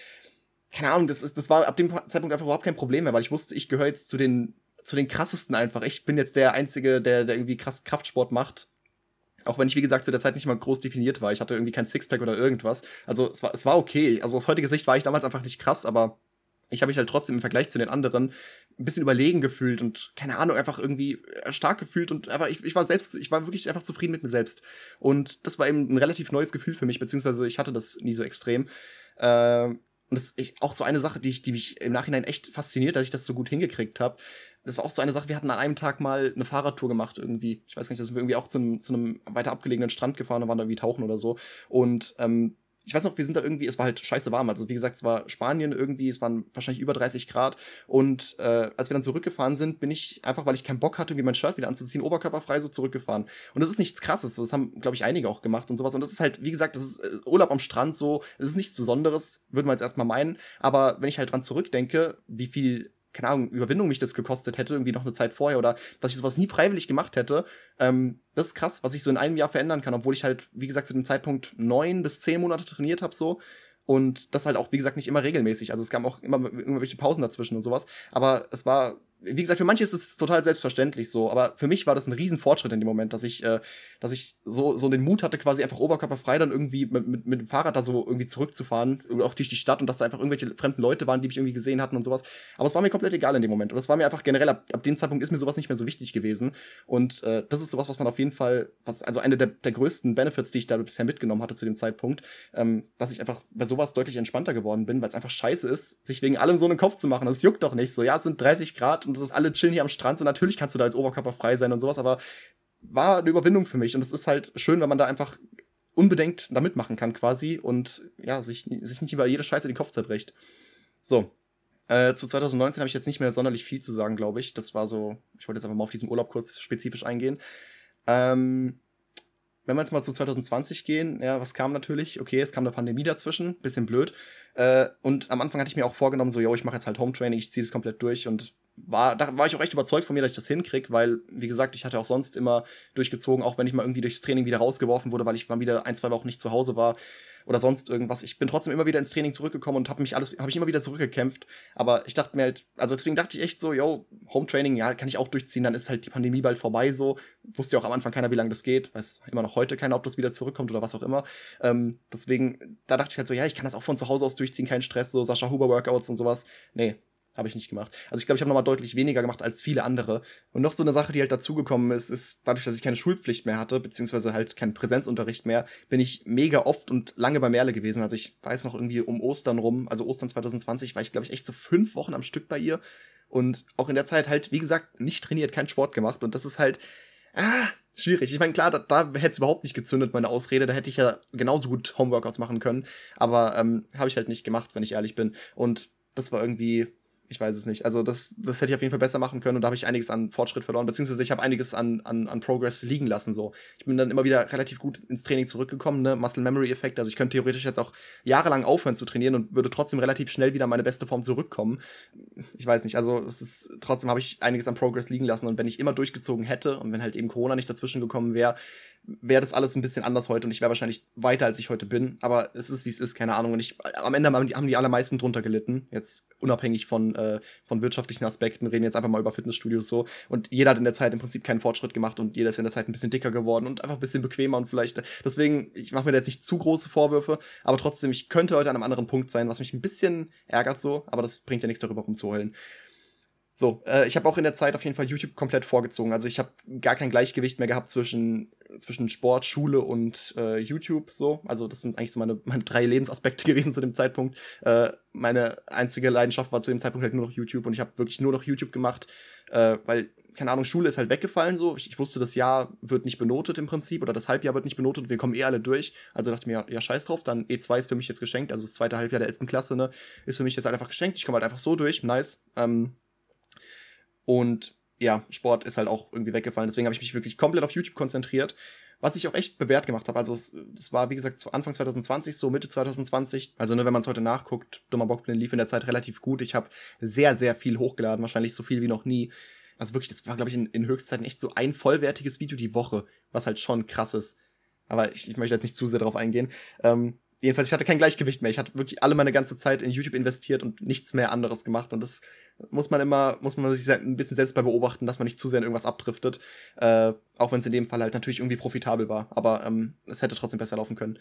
keine Ahnung, das, ist, das war ab dem Zeitpunkt einfach überhaupt kein Problem mehr, weil ich wusste, ich gehöre jetzt zu den zu den krassesten einfach. Ich bin jetzt der Einzige, der, der irgendwie krass Kraftsport macht. Auch wenn ich, wie gesagt, zu der Zeit nicht mal groß definiert war. Ich hatte irgendwie kein Sixpack oder irgendwas. Also es war, es war okay. Also aus heutiger Sicht war ich damals einfach nicht krass, aber ich habe mich halt trotzdem im Vergleich zu den anderen ein bisschen überlegen gefühlt und keine Ahnung, einfach irgendwie äh, stark gefühlt und einfach, ich, ich war selbst, ich war wirklich einfach zufrieden mit mir selbst. Und das war eben ein relativ neues Gefühl für mich, beziehungsweise ich hatte das nie so extrem. Äh, und das ist auch so eine Sache, die, ich, die mich im Nachhinein echt fasziniert, dass ich das so gut hingekriegt habe das war auch so eine Sache, wir hatten an einem Tag mal eine Fahrradtour gemacht irgendwie. Ich weiß gar nicht, da sind wir irgendwie auch zu einem, zu einem weiter abgelegenen Strand gefahren, da waren da irgendwie tauchen oder so. Und ähm, ich weiß noch, wir sind da irgendwie, es war halt scheiße warm. Also wie gesagt, es war Spanien irgendwie, es waren wahrscheinlich über 30 Grad. Und äh, als wir dann zurückgefahren sind, bin ich einfach, weil ich keinen Bock hatte, irgendwie mein Shirt wieder anzuziehen, oberkörperfrei so zurückgefahren. Und das ist nichts krasses. Das haben, glaube ich, einige auch gemacht und sowas. Und das ist halt, wie gesagt, das ist äh, Urlaub am Strand so. Das ist nichts Besonderes, würde man jetzt erstmal meinen. Aber wenn ich halt dran zurückdenke, wie viel keine Ahnung, Überwindung mich das gekostet hätte, irgendwie noch eine Zeit vorher oder dass ich sowas nie freiwillig gemacht hätte. Ähm, das ist krass, was ich so in einem Jahr verändern kann, obwohl ich halt, wie gesagt, zu dem Zeitpunkt neun bis zehn Monate trainiert habe so. Und das halt auch, wie gesagt, nicht immer regelmäßig. Also es kam auch immer irgendwelche Pausen dazwischen und sowas. Aber es war wie gesagt, für manche ist es total selbstverständlich so, aber für mich war das ein Riesenfortschritt in dem Moment, dass ich, äh, dass ich so, so den Mut hatte, quasi einfach oberkörperfrei dann irgendwie mit, mit, mit dem Fahrrad da so irgendwie zurückzufahren, auch durch die Stadt und dass da einfach irgendwelche fremden Leute waren, die mich irgendwie gesehen hatten und sowas. Aber es war mir komplett egal in dem Moment. Und das war mir einfach generell, ab, ab dem Zeitpunkt ist mir sowas nicht mehr so wichtig gewesen. Und äh, das ist sowas, was man auf jeden Fall, was, also eine der, der größten Benefits, die ich da bisher mitgenommen hatte zu dem Zeitpunkt, ähm, dass ich einfach bei sowas deutlich entspannter geworden bin, weil es einfach scheiße ist, sich wegen allem so einen Kopf zu machen. Das juckt doch nicht so. Ja, es sind 30 Grad und das ist alle chillen hier am Strand. So natürlich kannst du da als Oberkörper frei sein und sowas, aber war eine Überwindung für mich. Und es ist halt schön, wenn man da einfach unbedenkt da mitmachen kann quasi und ja, sich, sich nicht über jede Scheiße den Kopf zerbricht. So. Äh, zu 2019 habe ich jetzt nicht mehr sonderlich viel zu sagen, glaube ich. Das war so, ich wollte jetzt einfach mal auf diesen Urlaub kurz spezifisch eingehen. Ähm, wenn wir jetzt mal zu 2020 gehen, ja, was kam natürlich? Okay, es kam eine Pandemie dazwischen, bisschen blöd. Äh, und am Anfang hatte ich mir auch vorgenommen, so, yo, ich mache jetzt halt Home Training, ich ziehe das komplett durch und war, da war ich auch echt überzeugt von mir, dass ich das hinkriege, weil, wie gesagt, ich hatte auch sonst immer durchgezogen, auch wenn ich mal irgendwie durchs Training wieder rausgeworfen wurde, weil ich mal wieder ein, zwei Wochen nicht zu Hause war oder sonst irgendwas. Ich bin trotzdem immer wieder ins Training zurückgekommen und habe mich alles, habe ich immer wieder zurückgekämpft. Aber ich dachte mir halt, also deswegen dachte ich echt so, yo, Home Training, ja, kann ich auch durchziehen, dann ist halt die Pandemie bald vorbei so. Wusste ja auch am Anfang keiner, wie lange das geht. Weiß immer noch heute keiner, ob das wieder zurückkommt oder was auch immer. Ähm, deswegen, da dachte ich halt so, ja, ich kann das auch von zu Hause aus durchziehen, kein Stress, so Sascha Huber Workouts und sowas. Nee, habe ich nicht gemacht. Also ich glaube, ich habe nochmal deutlich weniger gemacht als viele andere. Und noch so eine Sache, die halt dazugekommen ist, ist dadurch, dass ich keine Schulpflicht mehr hatte, beziehungsweise halt keinen Präsenzunterricht mehr, bin ich mega oft und lange bei Merle gewesen. Also ich weiß noch irgendwie um Ostern rum, also Ostern 2020, war ich, glaube ich, echt so fünf Wochen am Stück bei ihr. Und auch in der Zeit halt, wie gesagt, nicht trainiert, keinen Sport gemacht. Und das ist halt, ah, schwierig. Ich meine, klar, da, da hätte es überhaupt nicht gezündet, meine Ausrede. Da hätte ich ja genauso gut Homeworkouts machen können. Aber ähm, habe ich halt nicht gemacht, wenn ich ehrlich bin. Und das war irgendwie, ich weiß es nicht. Also das, das hätte ich auf jeden Fall besser machen können und da habe ich einiges an Fortschritt verloren, beziehungsweise ich habe einiges an, an, an Progress liegen lassen. So. Ich bin dann immer wieder relativ gut ins Training zurückgekommen, ne? Muscle Memory Effekt. Also ich könnte theoretisch jetzt auch jahrelang aufhören zu trainieren und würde trotzdem relativ schnell wieder meine beste Form zurückkommen. Ich weiß nicht, also es ist trotzdem habe ich einiges an Progress liegen lassen und wenn ich immer durchgezogen hätte und wenn halt eben Corona nicht dazwischen gekommen wäre, wäre das alles ein bisschen anders heute und ich wäre wahrscheinlich weiter, als ich heute bin. Aber es ist, wie es ist, keine Ahnung. Und ich, am Ende haben die, haben die allermeisten drunter gelitten. Jetzt unabhängig von, äh, von wirtschaftlichen Aspekten, reden jetzt einfach mal über Fitnessstudios so. Und jeder hat in der Zeit im Prinzip keinen Fortschritt gemacht und jeder ist in der Zeit ein bisschen dicker geworden und einfach ein bisschen bequemer und vielleicht. Deswegen, ich mache mir da jetzt nicht zu große Vorwürfe, aber trotzdem, ich könnte heute an einem anderen Punkt sein, was mich ein bisschen ärgert so, aber das bringt ja nichts darüber rumzuheulen. So, äh, ich habe auch in der Zeit auf jeden Fall YouTube komplett vorgezogen. Also ich habe gar kein Gleichgewicht mehr gehabt zwischen, zwischen Sport, Schule und äh, YouTube. So, also das sind eigentlich so meine, meine drei Lebensaspekte gewesen zu dem Zeitpunkt. Äh, meine einzige Leidenschaft war zu dem Zeitpunkt halt nur noch YouTube und ich habe wirklich nur noch YouTube gemacht, äh, weil keine Ahnung, Schule ist halt weggefallen so. Ich, ich, wusste, das Jahr wird nicht benotet im Prinzip oder das Halbjahr wird nicht benotet wir kommen eh alle durch. Also dachte ich mir, ja, ja, scheiß drauf, dann E2 ist für mich jetzt geschenkt, also das zweite Halbjahr der 11. Klasse, ne, ist für mich jetzt einfach geschenkt. Ich komme halt einfach so durch, nice. Ähm, und ja, Sport ist halt auch irgendwie weggefallen. Deswegen habe ich mich wirklich komplett auf YouTube konzentriert. Was ich auch echt bewährt gemacht habe. Also, es, es, war, wie gesagt, Anfang 2020, so Mitte 2020. Also, ne, wenn man es heute nachguckt, Dummer Bockblin lief in der Zeit relativ gut. Ich habe sehr, sehr viel hochgeladen. Wahrscheinlich so viel wie noch nie. Also wirklich, das war, glaube ich, in, in Höchstzeiten echt so ein vollwertiges Video die Woche. Was halt schon krass ist. Aber ich, ich möchte jetzt nicht zu sehr darauf eingehen. Ähm, jedenfalls, ich hatte kein Gleichgewicht mehr. Ich hatte wirklich alle meine ganze Zeit in YouTube investiert und nichts mehr anderes gemacht. Und das muss man immer, muss man sich ein bisschen selbst bei beobachten, dass man nicht zu sehr in irgendwas abdriftet. Äh, auch wenn es in dem Fall halt natürlich irgendwie profitabel war. Aber ähm, es hätte trotzdem besser laufen können.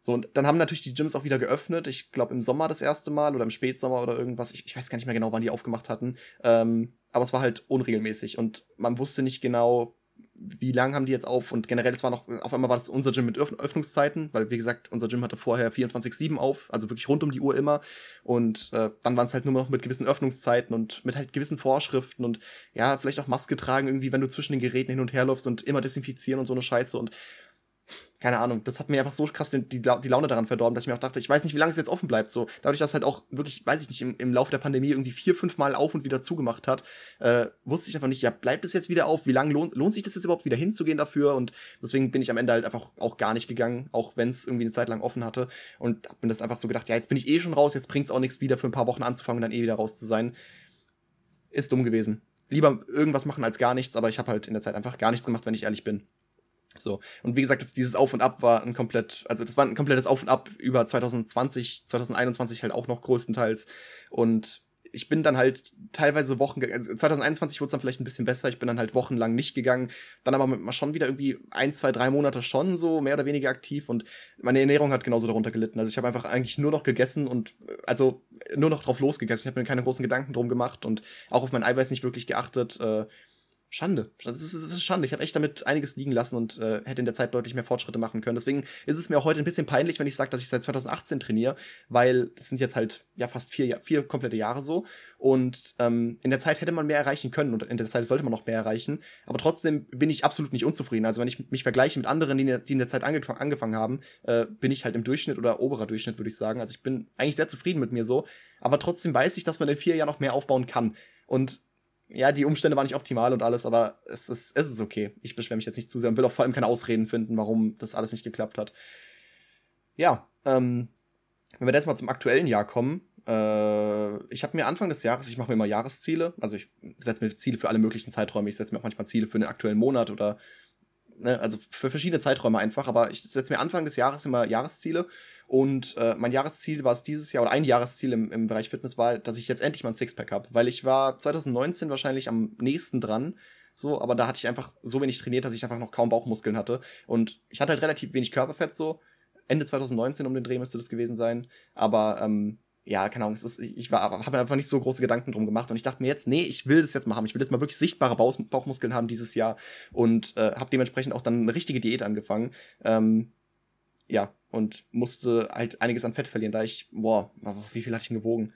So, und dann haben natürlich die Gyms auch wieder geöffnet. Ich glaube im Sommer das erste Mal oder im Spätsommer oder irgendwas. Ich, ich weiß gar nicht mehr genau, wann die aufgemacht hatten. Ähm, aber es war halt unregelmäßig und man wusste nicht genau, wie lange haben die jetzt auf? Und generell, es war noch, auf einmal war das unser Gym mit Öffnungszeiten, weil wie gesagt, unser Gym hatte vorher 24-7 auf, also wirklich rund um die Uhr immer. Und äh, dann waren es halt nur noch mit gewissen Öffnungszeiten und mit halt gewissen Vorschriften und ja, vielleicht auch Maske tragen, irgendwie, wenn du zwischen den Geräten hin und her läufst und immer desinfizieren und so eine Scheiße. Und keine Ahnung, das hat mir einfach so krass die, die, Laune daran verdorben, dass ich mir auch dachte, ich weiß nicht, wie lange es jetzt offen bleibt. So, dadurch, dass halt auch wirklich, weiß ich nicht, im, im Laufe der Pandemie irgendwie vier, fünf Mal auf und wieder zugemacht hat, äh, wusste ich einfach nicht, ja, bleibt es jetzt wieder auf? Wie lange lohnt, lohnt sich das jetzt überhaupt wieder hinzugehen dafür? Und deswegen bin ich am Ende halt einfach auch gar nicht gegangen, auch wenn es irgendwie eine Zeit lang offen hatte. Und hab mir das einfach so gedacht, ja, jetzt bin ich eh schon raus, jetzt bringt es auch nichts wieder für ein paar Wochen anzufangen und dann eh wieder raus zu sein. Ist dumm gewesen. Lieber irgendwas machen als gar nichts, aber ich habe halt in der Zeit einfach gar nichts gemacht, wenn ich ehrlich bin. So. Und wie gesagt, das, dieses Auf und Ab war ein komplett, also das war ein komplettes Auf und Ab über 2020, 2021 halt auch noch größtenteils. Und ich bin dann halt teilweise Wochen, also 2021 wurde es dann vielleicht ein bisschen besser, ich bin dann halt wochenlang nicht gegangen, dann aber mal schon wieder irgendwie ein, zwei, drei Monate schon so mehr oder weniger aktiv und meine Ernährung hat genauso darunter gelitten. Also ich habe einfach eigentlich nur noch gegessen und also nur noch drauf losgegessen. Ich habe mir keine großen Gedanken drum gemacht und auch auf mein Eiweiß nicht wirklich geachtet. Äh, Schande. Das ist, das ist Schande. Ich habe echt damit einiges liegen lassen und äh, hätte in der Zeit deutlich mehr Fortschritte machen können. Deswegen ist es mir auch heute ein bisschen peinlich, wenn ich sage, dass ich seit 2018 trainiere, weil es sind jetzt halt ja fast vier, vier komplette Jahre so. Und ähm, in der Zeit hätte man mehr erreichen können und in der Zeit sollte man noch mehr erreichen. Aber trotzdem bin ich absolut nicht unzufrieden. Also wenn ich mich vergleiche mit anderen, die in der, die in der Zeit angefang, angefangen haben, äh, bin ich halt im Durchschnitt oder oberer Durchschnitt, würde ich sagen. Also ich bin eigentlich sehr zufrieden mit mir so. Aber trotzdem weiß ich, dass man in vier Jahren noch mehr aufbauen kann. Und ja, die Umstände waren nicht optimal und alles, aber es ist, es ist okay. Ich beschwere mich jetzt nicht zu sehr und will auch vor allem keine Ausreden finden, warum das alles nicht geklappt hat. Ja, ähm, wenn wir jetzt mal zum aktuellen Jahr kommen, äh, ich habe mir Anfang des Jahres, ich mache mir immer Jahresziele, also ich setze mir Ziele für alle möglichen Zeiträume, ich setze mir auch manchmal Ziele für den aktuellen Monat oder ne, also für verschiedene Zeiträume einfach, aber ich setze mir Anfang des Jahres immer Jahresziele und äh, mein Jahresziel war es dieses Jahr, oder ein Jahresziel im, im Bereich Fitness war, dass ich jetzt endlich mal ein Sixpack habe, weil ich war 2019 wahrscheinlich am nächsten dran, so, aber da hatte ich einfach so wenig trainiert, dass ich einfach noch kaum Bauchmuskeln hatte und ich hatte halt relativ wenig Körperfett so. Ende 2019 um den Dreh müsste das gewesen sein, aber ähm, ja, keine Ahnung, es ist, ich habe mir einfach nicht so große Gedanken drum gemacht und ich dachte mir jetzt, nee, ich will das jetzt mal haben. Ich will jetzt mal wirklich sichtbare Bauch Bauchmuskeln haben dieses Jahr und äh, habe dementsprechend auch dann eine richtige Diät angefangen. Ähm, ja, und musste halt einiges an Fett verlieren, da ich, boah, wie viel hatte ich denn gewogen?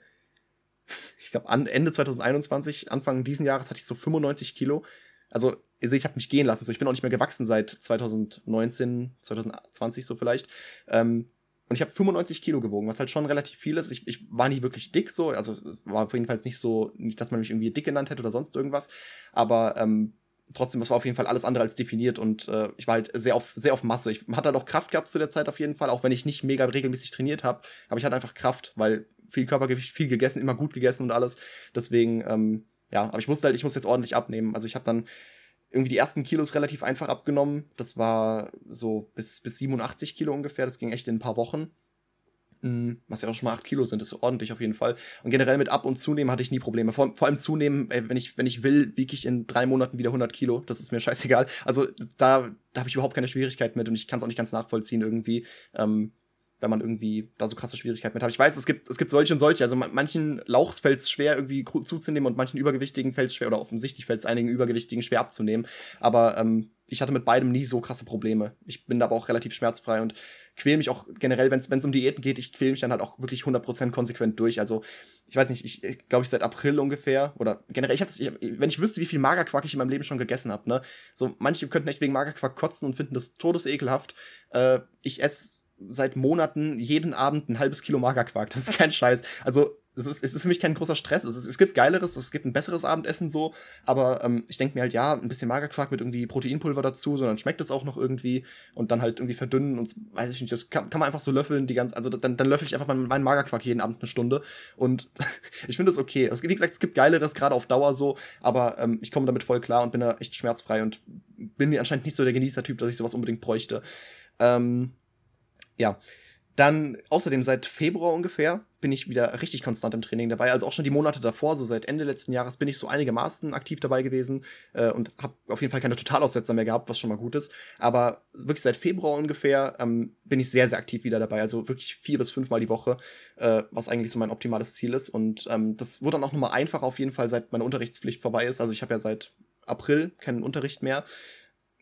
Ich glaube, Ende 2021, Anfang diesen Jahres hatte ich so 95 Kilo. Also, ihr seht, ich habe mich gehen lassen. So, ich bin auch nicht mehr gewachsen seit 2019, 2020 so vielleicht. Ähm, und ich habe 95 Kilo gewogen, was halt schon relativ viel ist. Ich, ich war nie wirklich dick so, also war auf jeden Fall nicht so, nicht, dass man mich irgendwie dick genannt hätte oder sonst irgendwas. Aber ähm, trotzdem, das war auf jeden Fall alles andere als definiert und äh, ich war halt sehr auf, sehr auf Masse. Ich hatte halt auch Kraft gehabt zu der Zeit auf jeden Fall, auch wenn ich nicht mega regelmäßig trainiert habe. Aber ich hatte einfach Kraft, weil viel Körpergewicht, viel gegessen, immer gut gegessen und alles. Deswegen, ähm, ja, aber ich musste halt, ich muss jetzt ordentlich abnehmen. Also ich habe dann irgendwie die ersten Kilos relativ einfach abgenommen. Das war so bis, bis 87 Kilo ungefähr. Das ging echt in ein paar Wochen. Was ja auch schon mal 8 Kilo sind, ist ordentlich auf jeden Fall. Und generell mit Ab- und Zunehmen hatte ich nie Probleme. Vor, vor allem Zunehmen, ey, wenn, ich, wenn ich will, wiege ich in drei Monaten wieder 100 Kilo. Das ist mir scheißegal. Also da, da habe ich überhaupt keine Schwierigkeit mit und ich kann es auch nicht ganz nachvollziehen irgendwie. Ähm, wenn man irgendwie da so krasse Schwierigkeiten mit hat. Ich weiß, es gibt, es gibt solche und solche. Also manchen Lauchs fällt es schwer, irgendwie zuzunehmen und manchen Übergewichtigen fällt es schwer, oder offensichtlich fällt es einigen Übergewichtigen schwer abzunehmen. Aber ähm, ich hatte mit beidem nie so krasse Probleme. Ich bin da aber auch relativ schmerzfrei und quäle mich auch generell, wenn es um Diäten geht, ich quäle mich dann halt auch wirklich 100% konsequent durch. Also, ich weiß nicht, ich glaube, ich seit April ungefähr oder generell, ich hatte, ich, wenn ich wüsste, wie viel Magerquark ich in meinem Leben schon gegessen habe, ne? So, manche könnten echt wegen Magerquark kotzen und finden das todesekelhaft. Äh, ich esse seit Monaten jeden Abend ein halbes Kilo Magerquark. Das ist kein Scheiß. Also, es ist, es ist für mich kein großer Stress. Es, ist, es gibt geileres, es gibt ein besseres Abendessen so, aber ähm, ich denke mir halt, ja, ein bisschen Magerquark mit irgendwie Proteinpulver dazu, sondern schmeckt es auch noch irgendwie und dann halt irgendwie verdünnen und weiß ich nicht, das kann, kann man einfach so löffeln, die ganze, also dann, dann löffel ich einfach meinen, meinen Magerquark jeden Abend eine Stunde und ich finde es okay. Es, wie gesagt, es gibt geileres, gerade auf Dauer so, aber ähm, ich komme damit voll klar und bin da echt schmerzfrei und bin mir anscheinend nicht so der Genießertyp, dass ich sowas unbedingt bräuchte. Ähm, ja. Dann außerdem seit Februar ungefähr bin ich wieder richtig konstant im Training dabei. Also auch schon die Monate davor, so seit Ende letzten Jahres, bin ich so einigermaßen aktiv dabei gewesen äh, und habe auf jeden Fall keine Totalaussetzer mehr gehabt, was schon mal gut ist. Aber wirklich seit Februar ungefähr ähm, bin ich sehr, sehr aktiv wieder dabei. Also wirklich vier bis fünfmal die Woche, äh, was eigentlich so mein optimales Ziel ist. Und ähm, das wurde dann auch nochmal einfacher auf jeden Fall, seit meine Unterrichtspflicht vorbei ist. Also ich habe ja seit April keinen Unterricht mehr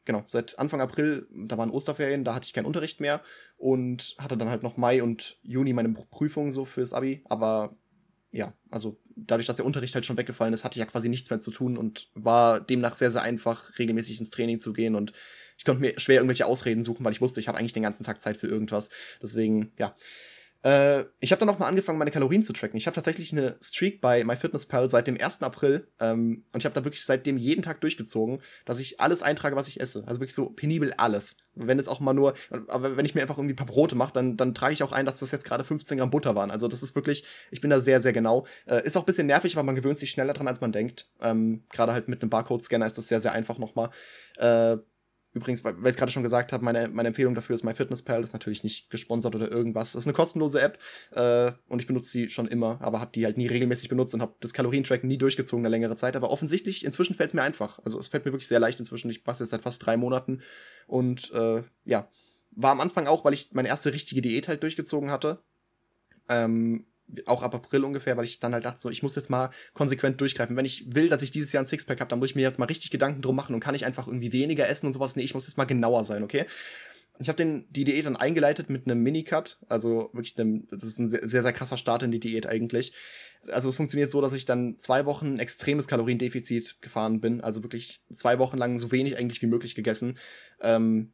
genau, seit Anfang April, da waren Osterferien, da hatte ich keinen Unterricht mehr und hatte dann halt noch Mai und Juni meine Prüfungen so fürs Abi. Aber ja, also dadurch, dass der Unterricht halt schon weggefallen ist, hatte ich ja quasi nichts mehr zu tun und war demnach sehr, sehr einfach, regelmäßig ins Training zu gehen und ich konnte mir schwer irgendwelche Ausreden suchen, weil ich wusste, ich habe eigentlich den ganzen Tag Zeit für irgendwas. Deswegen, ja, äh, ich habe dann noch mal angefangen, meine Kalorien zu tracken. Ich habe tatsächlich eine Streak bei MyFitnessPal seit dem 1. April ähm, und ich habe da wirklich seitdem jeden Tag durchgezogen, dass ich alles eintrage, was ich esse. Also wirklich so penibel alles. Wenn es auch mal nur, aber wenn ich mir einfach irgendwie ein paar Brote mache, dann, dann trage ich auch ein, dass das jetzt gerade 15 Gramm Butter waren. Also das ist wirklich, ich bin da sehr, sehr genau. Äh, ist auch ein bisschen nervig, aber man gewöhnt sich schneller dran, als man denkt. Ähm, gerade halt mit einem Barcode-Scanner ist das sehr, sehr einfach nochmal. Äh, Übrigens, weil ich es gerade schon gesagt habe, meine, meine Empfehlung dafür ist MyFitnessPal. Das ist natürlich nicht gesponsert oder irgendwas. Das ist eine kostenlose App äh, und ich benutze sie schon immer, aber habe die halt nie regelmäßig benutzt und habe das Kalorientracken nie durchgezogen eine längere Zeit. Aber offensichtlich, inzwischen fällt es mir einfach. Also es fällt mir wirklich sehr leicht inzwischen. Ich passe jetzt seit fast drei Monaten und äh, ja, war am Anfang auch, weil ich meine erste richtige Diät halt durchgezogen hatte. Ähm, auch ab April ungefähr, weil ich dann halt dachte, so, ich muss jetzt mal konsequent durchgreifen. Wenn ich will, dass ich dieses Jahr ein Sixpack habe, dann muss ich mir jetzt mal richtig Gedanken drum machen und kann ich einfach irgendwie weniger essen und sowas. Nee, ich muss jetzt mal genauer sein, okay? Ich habe die Diät dann eingeleitet mit einem Minicut, also wirklich einem, das ist ein sehr, sehr, krasser Start in die Diät eigentlich. Also es funktioniert so, dass ich dann zwei Wochen extremes Kaloriendefizit gefahren bin, also wirklich zwei Wochen lang so wenig eigentlich wie möglich gegessen. Ähm,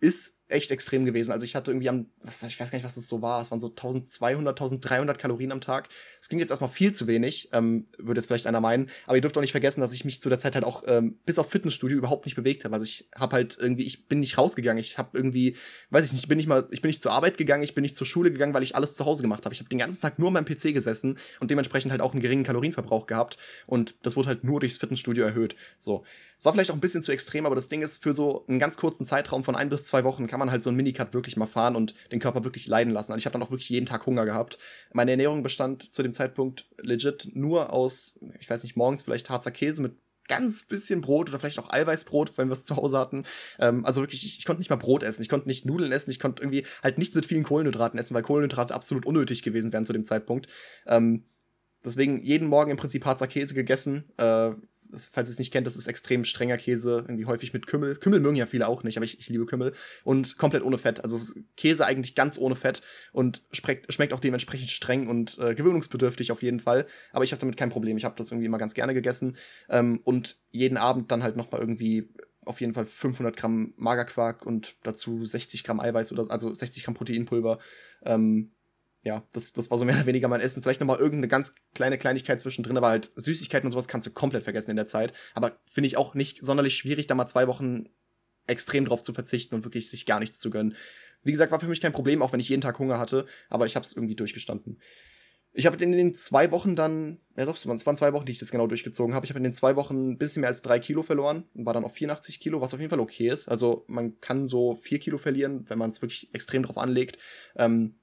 ist echt extrem gewesen. Also ich hatte irgendwie am, ich weiß gar nicht, was das so war, es waren so 1200, 1300 Kalorien am Tag. Das klingt jetzt erstmal viel zu wenig, ähm, würde jetzt vielleicht einer meinen. Aber ihr dürft auch nicht vergessen, dass ich mich zu der Zeit halt auch ähm, bis auf Fitnessstudio überhaupt nicht bewegt habe. Also ich habe halt irgendwie, ich bin nicht rausgegangen. Ich habe irgendwie, weiß ich nicht, ich bin nicht mal, ich bin nicht zur Arbeit gegangen, ich bin nicht zur Schule gegangen, weil ich alles zu Hause gemacht habe. Ich habe den ganzen Tag nur an meinem PC gesessen und dementsprechend halt auch einen geringen Kalorienverbrauch gehabt. Und das wurde halt nur durchs Fitnessstudio erhöht. So. Es war vielleicht auch ein bisschen zu extrem, aber das Ding ist, für so einen ganz kurzen Zeitraum von ein bis zwei Wochen kann man halt so ein Minicut wirklich mal fahren und den Körper wirklich leiden lassen. Also ich habe dann auch wirklich jeden Tag Hunger gehabt. Meine Ernährung bestand zu dem Zeitpunkt legit nur aus, ich weiß nicht, morgens vielleicht Harzer Käse mit ganz bisschen Brot oder vielleicht auch Eiweißbrot, wenn wir es zu Hause hatten. Ähm, also wirklich, ich, ich, konnte nicht mal Brot essen, ich konnte nicht Nudeln essen, ich konnte irgendwie halt nichts mit vielen Kohlenhydraten essen, weil Kohlenhydrate absolut unnötig gewesen wären zu dem Zeitpunkt. Ähm, deswegen jeden Morgen im Prinzip Harzer Käse gegessen. Äh, das, falls ihr es nicht kennt, das ist extrem strenger Käse, irgendwie häufig mit Kümmel. Kümmel mögen ja viele auch nicht, aber ich, ich liebe Kümmel. Und komplett ohne Fett. Also Käse eigentlich ganz ohne Fett und schmeckt, schmeckt auch dementsprechend streng und äh, gewöhnungsbedürftig auf jeden Fall. Aber ich habe damit kein Problem. Ich habe das irgendwie immer ganz gerne gegessen. Ähm, und jeden Abend dann halt nochmal irgendwie auf jeden Fall 500 Gramm Magerquark und dazu 60 Gramm Eiweiß oder also 60 Gramm Proteinpulver. Ähm, ja, das, das war so mehr oder weniger mein Essen. Vielleicht nochmal irgendeine ganz kleine Kleinigkeit zwischendrin, aber halt Süßigkeiten und sowas kannst du komplett vergessen in der Zeit. Aber finde ich auch nicht sonderlich schwierig, da mal zwei Wochen extrem drauf zu verzichten und wirklich sich gar nichts zu gönnen. Wie gesagt, war für mich kein Problem, auch wenn ich jeden Tag Hunger hatte, aber ich habe es irgendwie durchgestanden. Ich habe in den zwei Wochen dann ja doch, es waren zwei Wochen, die ich das genau durchgezogen habe. Ich habe in den zwei Wochen ein bisschen mehr als drei Kilo verloren und war dann auf 84 Kilo, was auf jeden Fall okay ist. Also man kann so vier Kilo verlieren, wenn man es wirklich extrem drauf anlegt. Ähm,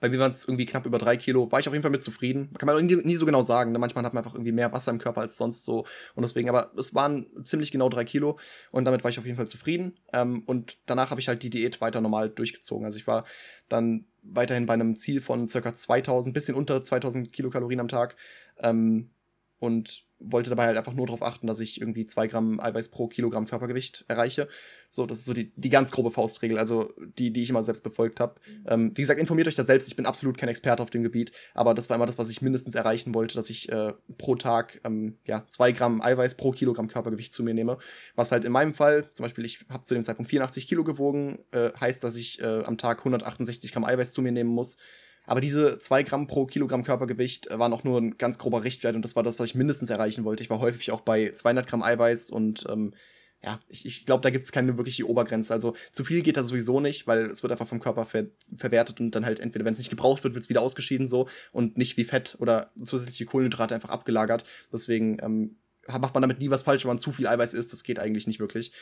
bei mir waren es irgendwie knapp über drei Kilo. War ich auf jeden Fall mit zufrieden. Kann man nie, nie so genau sagen. Ne? Manchmal hat man einfach irgendwie mehr Wasser im Körper als sonst so. Und deswegen, aber es waren ziemlich genau drei Kilo. Und damit war ich auf jeden Fall zufrieden. Ähm, und danach habe ich halt die Diät weiter normal durchgezogen. Also ich war dann weiterhin bei einem Ziel von circa 2000, bisschen unter 2000 Kilokalorien am Tag. Ähm, und wollte dabei halt einfach nur darauf achten, dass ich irgendwie zwei Gramm Eiweiß pro Kilogramm Körpergewicht erreiche. So, das ist so die, die ganz grobe Faustregel, also die, die ich immer selbst befolgt habe. Mhm. Ähm, wie gesagt, informiert euch da selbst. Ich bin absolut kein Experte auf dem Gebiet, aber das war immer das, was ich mindestens erreichen wollte, dass ich äh, pro Tag ähm, ja, zwei Gramm Eiweiß pro Kilogramm Körpergewicht zu mir nehme. Was halt in meinem Fall, zum Beispiel, ich habe zu dem Zeitpunkt 84 Kilo gewogen, äh, heißt, dass ich äh, am Tag 168 Gramm Eiweiß zu mir nehmen muss. Aber diese zwei Gramm pro Kilogramm Körpergewicht äh, waren auch nur ein ganz grober Richtwert und das war das, was ich mindestens erreichen wollte. Ich war häufig auch bei 200 Gramm Eiweiß und ähm, ja, ich, ich glaube, da gibt es keine wirkliche Obergrenze. Also zu viel geht da sowieso nicht, weil es wird einfach vom Körper ver verwertet und dann halt entweder, wenn es nicht gebraucht wird, wird es wieder ausgeschieden so und nicht wie Fett oder zusätzliche Kohlenhydrate einfach abgelagert. Deswegen ähm, macht man damit nie was falsch, wenn man zu viel Eiweiß isst. Das geht eigentlich nicht wirklich.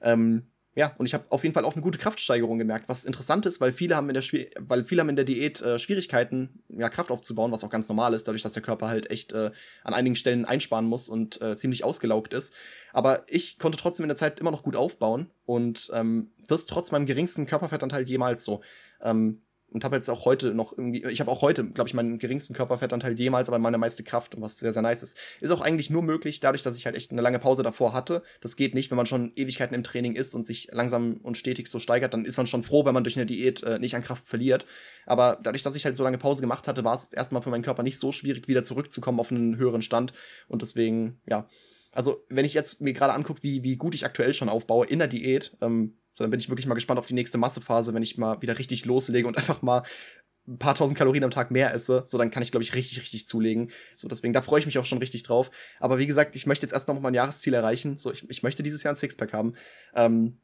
Ähm, ja, und ich habe auf jeden Fall auch eine gute Kraftsteigerung gemerkt, was interessant ist, weil viele haben in der, Schwier weil viele haben in der Diät äh, Schwierigkeiten, ja, Kraft aufzubauen, was auch ganz normal ist, dadurch, dass der Körper halt echt äh, an einigen Stellen einsparen muss und äh, ziemlich ausgelaugt ist. Aber ich konnte trotzdem in der Zeit immer noch gut aufbauen und ähm, das trotz meinem geringsten Körperfettanteil jemals so. Ähm, und habe jetzt auch heute noch irgendwie, ich habe auch heute, glaube ich, meinen geringsten Körperfettanteil jemals, aber meine meiste Kraft und was sehr, sehr nice ist. Ist auch eigentlich nur möglich, dadurch, dass ich halt echt eine lange Pause davor hatte. Das geht nicht, wenn man schon Ewigkeiten im Training ist und sich langsam und stetig so steigert, dann ist man schon froh, wenn man durch eine Diät äh, nicht an Kraft verliert. Aber dadurch, dass ich halt so lange Pause gemacht hatte, war es erstmal für meinen Körper nicht so schwierig, wieder zurückzukommen auf einen höheren Stand. Und deswegen, ja. Also, wenn ich jetzt mir gerade angucke, wie, wie gut ich aktuell schon aufbaue in der Diät, ähm, so, dann bin ich wirklich mal gespannt auf die nächste Massephase, wenn ich mal wieder richtig loslege und einfach mal ein paar tausend Kalorien am Tag mehr esse, so dann kann ich, glaube ich, richtig, richtig zulegen. So, deswegen, da freue ich mich auch schon richtig drauf. Aber wie gesagt, ich möchte jetzt erst noch mal ein Jahresziel erreichen. So, ich, ich möchte dieses Jahr ein Sixpack haben. Ähm,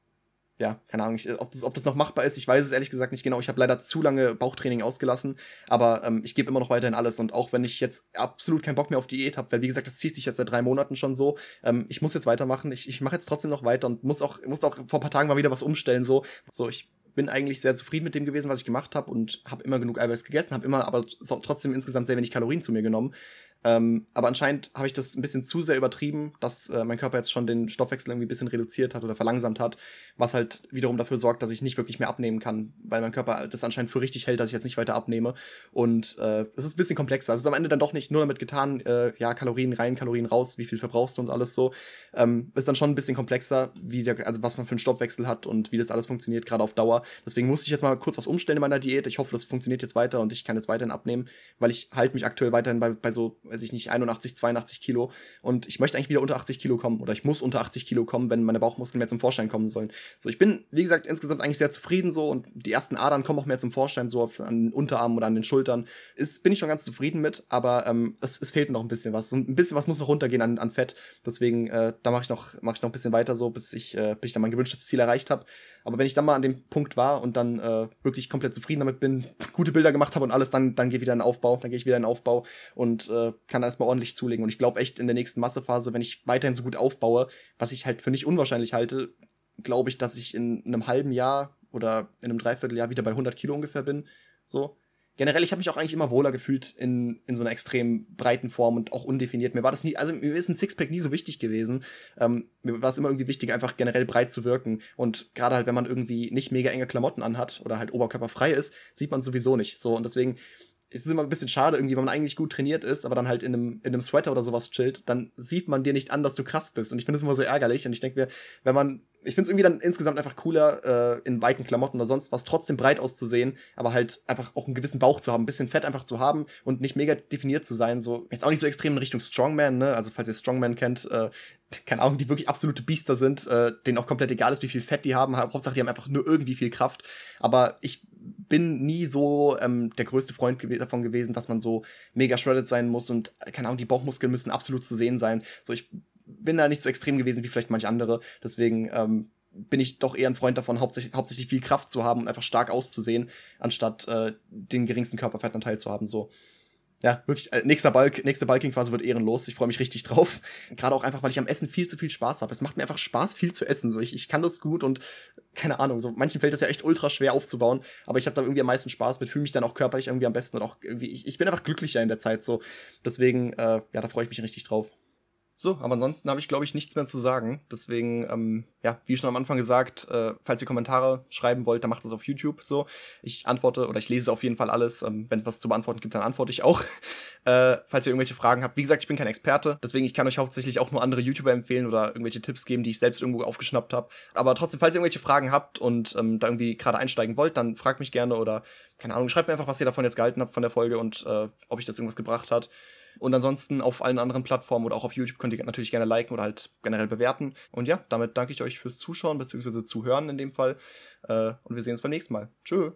ja, keine Ahnung, ich, ob, das, ob das noch machbar ist, ich weiß es ehrlich gesagt nicht genau. Ich habe leider zu lange Bauchtraining ausgelassen, aber ähm, ich gebe immer noch weiterhin alles. Und auch wenn ich jetzt absolut keinen Bock mehr auf Diät habe, weil wie gesagt, das zieht sich jetzt seit drei Monaten schon so, ähm, ich muss jetzt weitermachen. Ich, ich mache jetzt trotzdem noch weiter und muss auch, muss auch vor ein paar Tagen mal wieder was umstellen. So, so ich bin eigentlich sehr zufrieden mit dem gewesen, was ich gemacht habe und habe immer genug Eiweiß gegessen, habe immer aber trotzdem insgesamt sehr wenig Kalorien zu mir genommen. Ähm, aber anscheinend habe ich das ein bisschen zu sehr übertrieben, dass äh, mein Körper jetzt schon den Stoffwechsel irgendwie ein bisschen reduziert hat oder verlangsamt hat, was halt wiederum dafür sorgt, dass ich nicht wirklich mehr abnehmen kann, weil mein Körper das anscheinend für richtig hält, dass ich jetzt nicht weiter abnehme. Und äh, es ist ein bisschen komplexer. Es ist am Ende dann doch nicht nur damit getan, äh, ja, Kalorien rein, Kalorien raus, wie viel verbrauchst du und alles so. Ähm, ist dann schon ein bisschen komplexer, wie der, also was man für einen Stoffwechsel hat und wie das alles funktioniert, gerade auf Dauer. Deswegen musste ich jetzt mal kurz was umstellen in meiner Diät. Ich hoffe, das funktioniert jetzt weiter und ich kann jetzt weiterhin abnehmen, weil ich halte mich aktuell weiterhin bei, bei so weiß ich nicht, 81, 82 Kilo. Und ich möchte eigentlich wieder unter 80 Kilo kommen. Oder ich muss unter 80 Kilo kommen, wenn meine Bauchmuskeln mehr zum Vorschein kommen sollen. So, ich bin, wie gesagt, insgesamt eigentlich sehr zufrieden so. Und die ersten Adern kommen auch mehr zum Vorschein, so an den Unterarmen oder an den Schultern. Ist, bin ich schon ganz zufrieden mit. Aber ähm, es, es fehlt noch ein bisschen was. Ein bisschen was muss noch runtergehen an, an Fett. Deswegen, äh, da mache ich, noch mach ich noch ein bisschen weiter so, bis ich, äh, bis ich dann mein gewünschtes Ziel erreicht habe. Aber wenn ich dann mal an dem Punkt war und dann äh, wirklich komplett zufrieden damit bin, gute Bilder gemacht habe und alles, dann, dann geht wieder in den Aufbau. Dann gehe ich wieder in den Aufbau und äh, kann erstmal ordentlich zulegen. Und ich glaube echt in der nächsten Massephase, wenn ich weiterhin so gut aufbaue, was ich halt für nicht unwahrscheinlich halte, glaube ich, dass ich in einem halben Jahr oder in einem Dreivierteljahr wieder bei 100 Kilo ungefähr bin. So generell, ich habe mich auch eigentlich immer wohler gefühlt in, in so einer extrem breiten Form und auch undefiniert. Mir war das nie, also mir ist ein Sixpack nie so wichtig gewesen. Ähm, mir war es immer irgendwie wichtig, einfach generell breit zu wirken. Und gerade halt, wenn man irgendwie nicht mega enge Klamotten anhat oder halt oberkörperfrei ist, sieht man sowieso nicht. So, und deswegen es ist immer ein bisschen schade irgendwie, wenn man eigentlich gut trainiert ist, aber dann halt in einem, in einem Sweater oder sowas chillt, dann sieht man dir nicht an, dass du krass bist. Und ich finde es immer so ärgerlich. Und ich denke mir, wenn man, ich finde es irgendwie dann insgesamt einfach cooler, äh, in weiten Klamotten oder sonst was trotzdem breit auszusehen, aber halt einfach auch einen gewissen Bauch zu haben, ein bisschen Fett einfach zu haben und nicht mega definiert zu sein. So, jetzt auch nicht so extrem in Richtung Strongman, ne? Also, falls ihr Strongman kennt, äh, keine Ahnung, die wirklich absolute Biester sind, äh, denen auch komplett egal ist, wie viel Fett die haben. Hauptsache, die haben einfach nur irgendwie viel Kraft. Aber ich bin nie so ähm, der größte Freund gew davon gewesen, dass man so mega shredded sein muss und, keine Ahnung, die Bauchmuskeln müssen absolut zu sehen sein. So, ich bin da nicht so extrem gewesen wie vielleicht manche andere. Deswegen ähm, bin ich doch eher ein Freund davon, hauptsächlich, hauptsächlich viel Kraft zu haben und einfach stark auszusehen, anstatt äh, den geringsten Körperfettanteil zu haben. So. ja, wirklich, äh, nächster Bulk, nächste Bulking-Phase wird ehrenlos. Ich freue mich richtig drauf. Gerade auch einfach, weil ich am Essen viel zu viel Spaß habe. Es macht mir einfach Spaß, viel zu essen. So, ich, ich kann das gut und keine Ahnung, so manchen fällt das ja echt ultra schwer aufzubauen, aber ich habe da irgendwie am meisten Spaß mit, fühle mich dann auch körperlich irgendwie am besten und auch irgendwie, ich, ich bin einfach glücklicher in der Zeit so. Deswegen, äh, ja, da freue ich mich richtig drauf. So, aber ansonsten habe ich, glaube ich, nichts mehr zu sagen. Deswegen, ähm, ja, wie schon am Anfang gesagt, äh, falls ihr Kommentare schreiben wollt, dann macht das auf YouTube so. Ich antworte oder ich lese auf jeden Fall alles. Ähm, Wenn es was zu beantworten gibt, dann antworte ich auch. äh, falls ihr irgendwelche Fragen habt. Wie gesagt, ich bin kein Experte, deswegen ich kann euch hauptsächlich auch nur andere YouTuber empfehlen oder irgendwelche Tipps geben, die ich selbst irgendwo aufgeschnappt habe. Aber trotzdem, falls ihr irgendwelche Fragen habt und ähm, da irgendwie gerade einsteigen wollt, dann fragt mich gerne oder keine Ahnung, schreibt mir einfach, was ihr davon jetzt gehalten habt von der Folge und äh, ob ich das irgendwas gebracht hat. Und ansonsten auf allen anderen Plattformen oder auch auf YouTube könnt ihr natürlich gerne liken oder halt generell bewerten. Und ja, damit danke ich euch fürs Zuschauen bzw. Zuhören in dem Fall. Äh, und wir sehen uns beim nächsten Mal. Tschö.